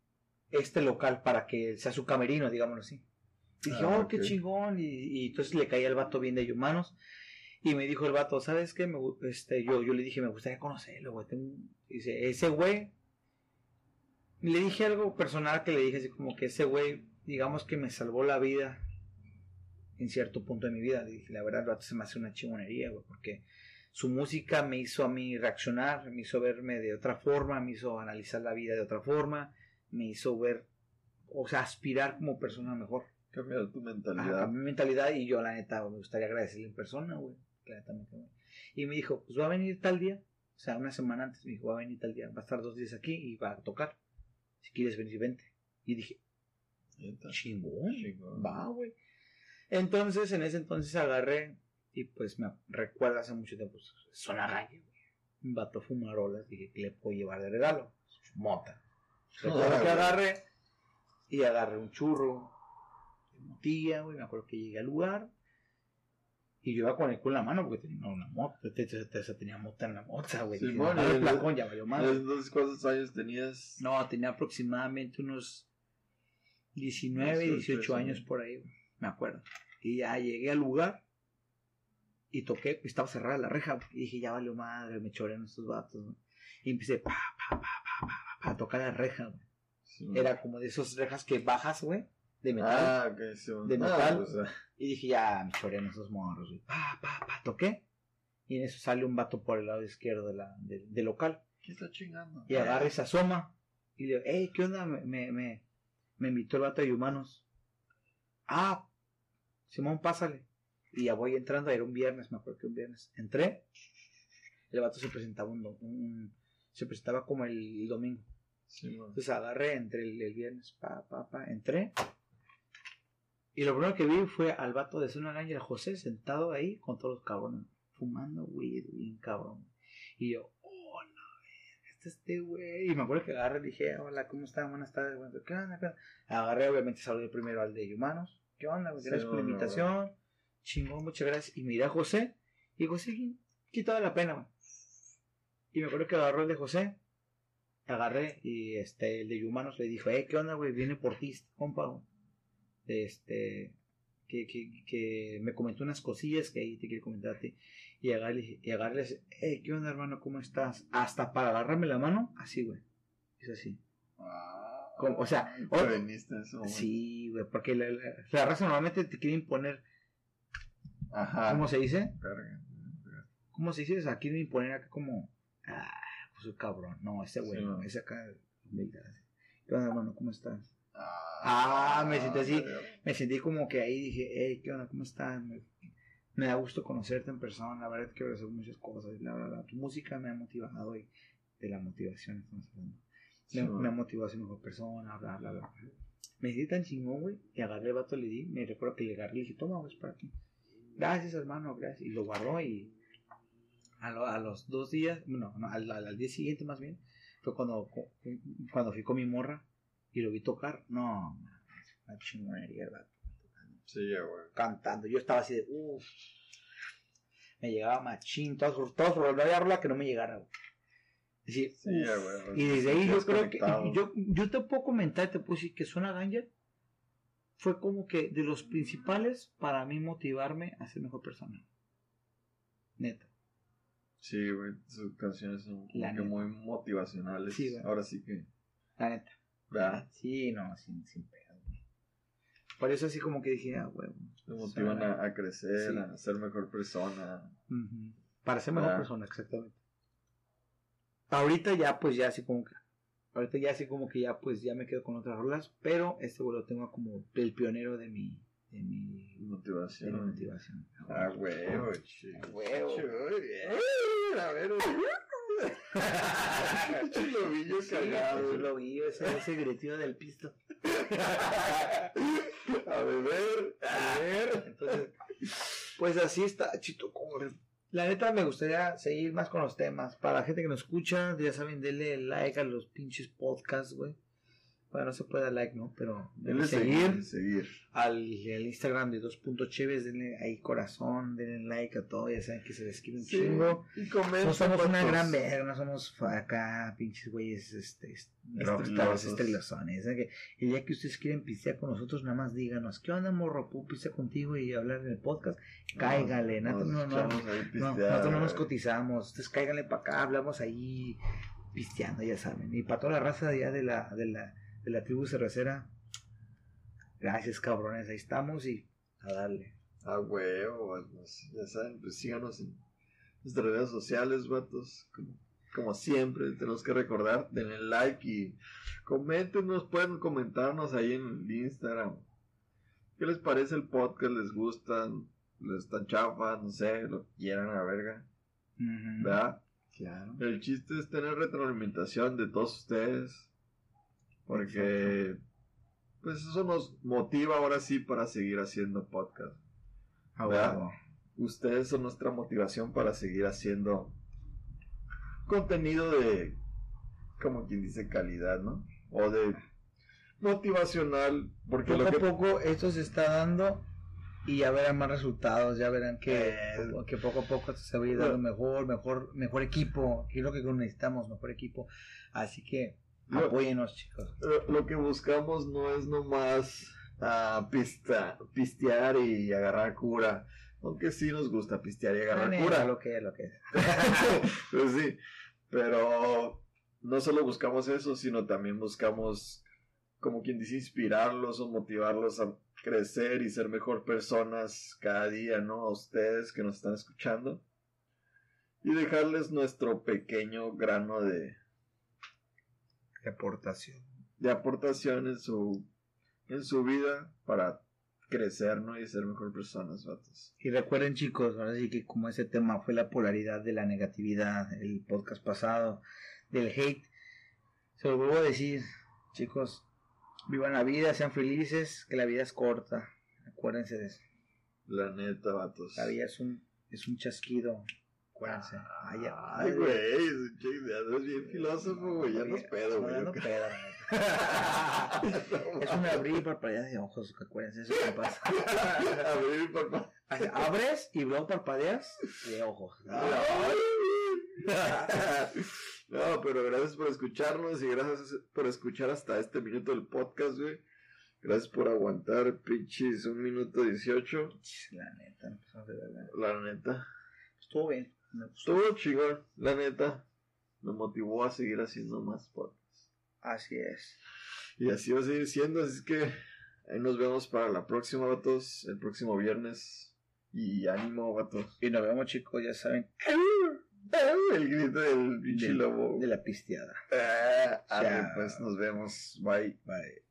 este local para que sea su camerino, digámoslo así. Y dije, Ah, oh, qué chingón. Y, y entonces le caía el vato bien de humanos. Y me dijo el vato, ¿sabes qué? Me este, yo, yo le dije, me gustaría conocerlo, güey. Tengo un-". Dice, ese güey. Le dije algo personal que le dije así como que ese güey, digamos que me salvó la vida en cierto punto de mi vida. Le dije, la verdad, el vato se me hace una chingonería, güey, porque su música me hizo a mí reaccionar, me hizo verme de otra forma, me hizo analizar la vida de otra forma, me hizo ver, o sea, aspirar como persona mejor. Cambiar tu Ajá, mentalidad. a mi mentalidad y yo la neta me gustaría agradecerle en persona, güey. Y me dijo, pues va a venir tal día, o sea, una semana antes me dijo, va a venir tal día, va a estar dos días aquí y va a tocar. Si quieres venir, vente. Y dije, chingón, Chingón. va, güey. Entonces, en ese entonces agarré y pues me recuerda hace mucho tiempo, pues, gaña, güey. Un vato fumarolas, dije, ¿qué le puedo llevar de regalo? Mota. Recuerdo que güey. agarré y agarré un churro de motilla, güey. Me acuerdo que llegué al lugar y yo iba con el culo en la mano porque tenía una moto. te- te- te- tenía mota en la mota, güey. Sí, bueno, "No, el el- placón ya valió madre". Entonces, ¿cuántos años tenías? No, tenía aproximadamente unos 19, 18, 18 sí. años por ahí, güey, me acuerdo. Y ya llegué al lugar y toqué, estaba cerrada la reja, güey, y dije, ya valió madre, me choré en estos vatos, güey. Y empecé pa, pa, pa, a tocar la reja, güey. Era como de esas rejas que bajas, güey, de metal. Ah, ok, Simón. De Ah, metal. pues, ah, Y dije, ya, me choré en esos morros, güey. Pa, pa, pa, toqué. Y en eso sale un vato por el lado izquierdo de la, de- del local. ¿Qué está chingando? Y agarra y se asoma. Y le digo, hey, ¿qué onda? Me, me, me, me invitó el vato de humanos. Ah, Simón, pásale. Y ya voy entrando, era un viernes, me acuerdo que un viernes. Entré, el vato se presentaba un, do- un- se presentaba como el domingo. Entonces agarré, entré el, el viernes, pa, pa, pa, entré. Y lo primero que vi fue al vato de Zona Gaña, el José, sentado ahí con todos los cabrones, fumando weed, bien cabrón. Y yo, oh, no, este es este güey. Y me acuerdo que agarré y dije, hola, ¿cómo están? Buenas tardes, buenas tardes. ¿Qué onda? ¿Qué onda? Agarré, obviamente, saludé primero al de Humanos. ¿Qué onda? Gracias Sí, por la invitación. Chingón, muchas gracias. Y miré a José. Y José, quitaba la pena. Y me acuerdo que agarró el de José. Agarré y este, el de Humanos le dijo, eh, ¿qué onda, güey? Viene por ti, este compa, güey. Este, que, que, que me comentó unas cosillas que ahí te quiero comentar a ti. Y agarré, y agarré, eh, ¿qué onda, hermano? ¿Cómo estás? Hasta para agarrarme la mano, así, güey. Es así. Ah, Como- o sea. Sí, güey, porque la, la, la raza normalmente te quiere imponer, Ajá. ¿cómo se dice? Verga. ¿Cómo se dice? O sea, quieren imponer acá como, ah, pues un cabrón. No, ese güey, Sí, no, ese acá. ¿Qué onda, hermano? ¿Cómo estás? Ah, Ah, me siento así. Me sentí como que ahí dije, hey, ¿qué onda? ¿Cómo estás? Me, me da gusto conocerte en persona. La verdad es que quiero hacer muchas cosas. La verdad, tu música me ha motivado y de la motivación estamos hablando. Sí, Me, ha motivado a ser mejor persona, bla, bla, bla. Me sentí tan chingón, güey. Y agarré el vato, le di. Me recuerdo que le agarré y le dije, toma, güey, es para aquí. Gracias, hermano, gracias. Y lo guardó y a, lo- a los dos días, no, no al, al- al día siguiente más bien, fue cuando, cuando fui con mi morra y lo vi tocar. No, una chingonería, vato. Sí, güey. Cantando. Yo estaba así de, uff. Me llegaba machín, todos, todos, no había rola que no me llegara, güey. Sí, ya, güey. Y desde ahí yo creo que yo, yo te puedo comentar, te puedo decir que Zona Ganja fue como que de los principales para mí motivarme a ser mejor persona. Neta. Sí, güey, sus canciones son como que muy motivacionales. Sí, güey. Ahora sí que. La neta. ¿verdad? Sí, no, sin, sin pedo. güey. Por eso así como que dije, ah, huevo. Te motivan sea, a, a crecer, sí. a ser mejor persona. Para ser mejor Ah. persona, exactamente. Ahorita ya, pues ya así como que. Ahorita ya así como que ya, pues ya me quedo con otras rolas. Pero este güey lo tengo como el pionero de mi. De mi. De Motivación. mi motivación. Ah, huevo, chico. Huevo. A ver, Chilobillo Sí, cagado. lo vi, ese, ese gritito del pisto. A beber. A ver, entonces, pues así está, Chito Cobre. La neta me gustaría seguir más con los temas. Para la gente que nos escucha, ya saben, denle like a los pinches podcasts, güey. Bueno, no se puede dar like, ¿no? Pero denle seguir seguir. Al, al Instagram de dos puntos cheves, denle ahí corazón, denle like a todo, ya saben que se les quiere un Sí. chingo. Y comenta. No somos una patos. gran verga, no somos acá pinches güeyes este, est- rockstars, Estilosos. estilosones. ¿saben? Que el día que ustedes quieren pistear con nosotros, nada más díganos, ¿qué onda, morro? ¿Puedo pistear contigo y hablar en el podcast? Cáigale, no, no, no, nosotros no nos cotizamos. Ustedes cáiganle para acá, hablamos ahí pisteando, ya saben. Y para toda la raza allá de la, de la, de la tribu cervecera, gracias cabrones, ahí estamos y a darle. A huevo, vatos. Ya saben, pues síganos en nuestras redes sociales, vatos. Como, como siempre, tenemos que recordar, denle like y coméntenos, pueden comentarnos ahí en el Instagram. ¿Qué les parece el podcast? ¿Les gustan? ¿Les están chafas? No sé, lo quieran a la verga. Ujú. ¿Verdad? Claro. El chiste es tener retroalimentación de todos ustedes. Porque, pues eso nos motiva ahora sí para seguir haciendo podcast. A ¿verdad? huevo. Ustedes son nuestra motivación para seguir haciendo contenido de, como quien dice, calidad, ¿no? O de motivacional, porque Poco lo a que... poco esto se está dando y ya verán más resultados, ya verán que, Eh. que poco a poco se va a ir dando mejor, mejor, mejor equipo, y es lo que necesitamos, mejor equipo. Así que apóyenos, chicos. Lo, lo que buscamos no es nomás ah, pista, pistear y agarrar cura, aunque sí nos gusta pistear y agarrar cura. lo que es, lo que es. pues sí, pero no solo buscamos eso, sino también buscamos, como quien dice, inspirarlos o motivarlos a crecer y ser mejor personas cada día, ¿no? A ustedes que nos están escuchando. Y dejarles nuestro pequeño grano de, De aportación. de aportación en su, en su vida para crecer, ¿no? Y ser mejor personas, vatos. Y recuerden, chicos, ahora sí que como ese tema fue la polaridad de la negatividad, el podcast pasado, del hate, se lo vuelvo a decir, chicos, vivan la vida, sean felices, que la vida es corta. Acuérdense de eso. La neta, vatos. La vida es un, es un chasquido. Acuérdense. Ay, Ay, güey, eres bien filósofo, güey, ya nos pedo, No, güey. ya no pedo. Es un abrir y parpadear de ojos, que acuérdense eso que pasa. Abrir, papá. Abres y luego parpadeas de ojos. No, pero gracias por escucharnos y gracias por escuchar hasta este minuto del podcast, güey. Gracias por aguantar, pinches, un minuto dieciocho. La neta, no pasamos de verdad. La neta. Estuvo bien. Me gustó. Estuvo chingón, la neta. Me motivó a seguir haciendo más podcasts. Así es. Y así va a seguir siendo, así que ahí nos vemos para la próxima, vatos, el próximo viernes. Y ánimo, vatos. Y nos vemos, chicos, ya saben, El grito del pinche Del- lobo. de la pisteada. Ah, pues nos vemos. Bye. Bye.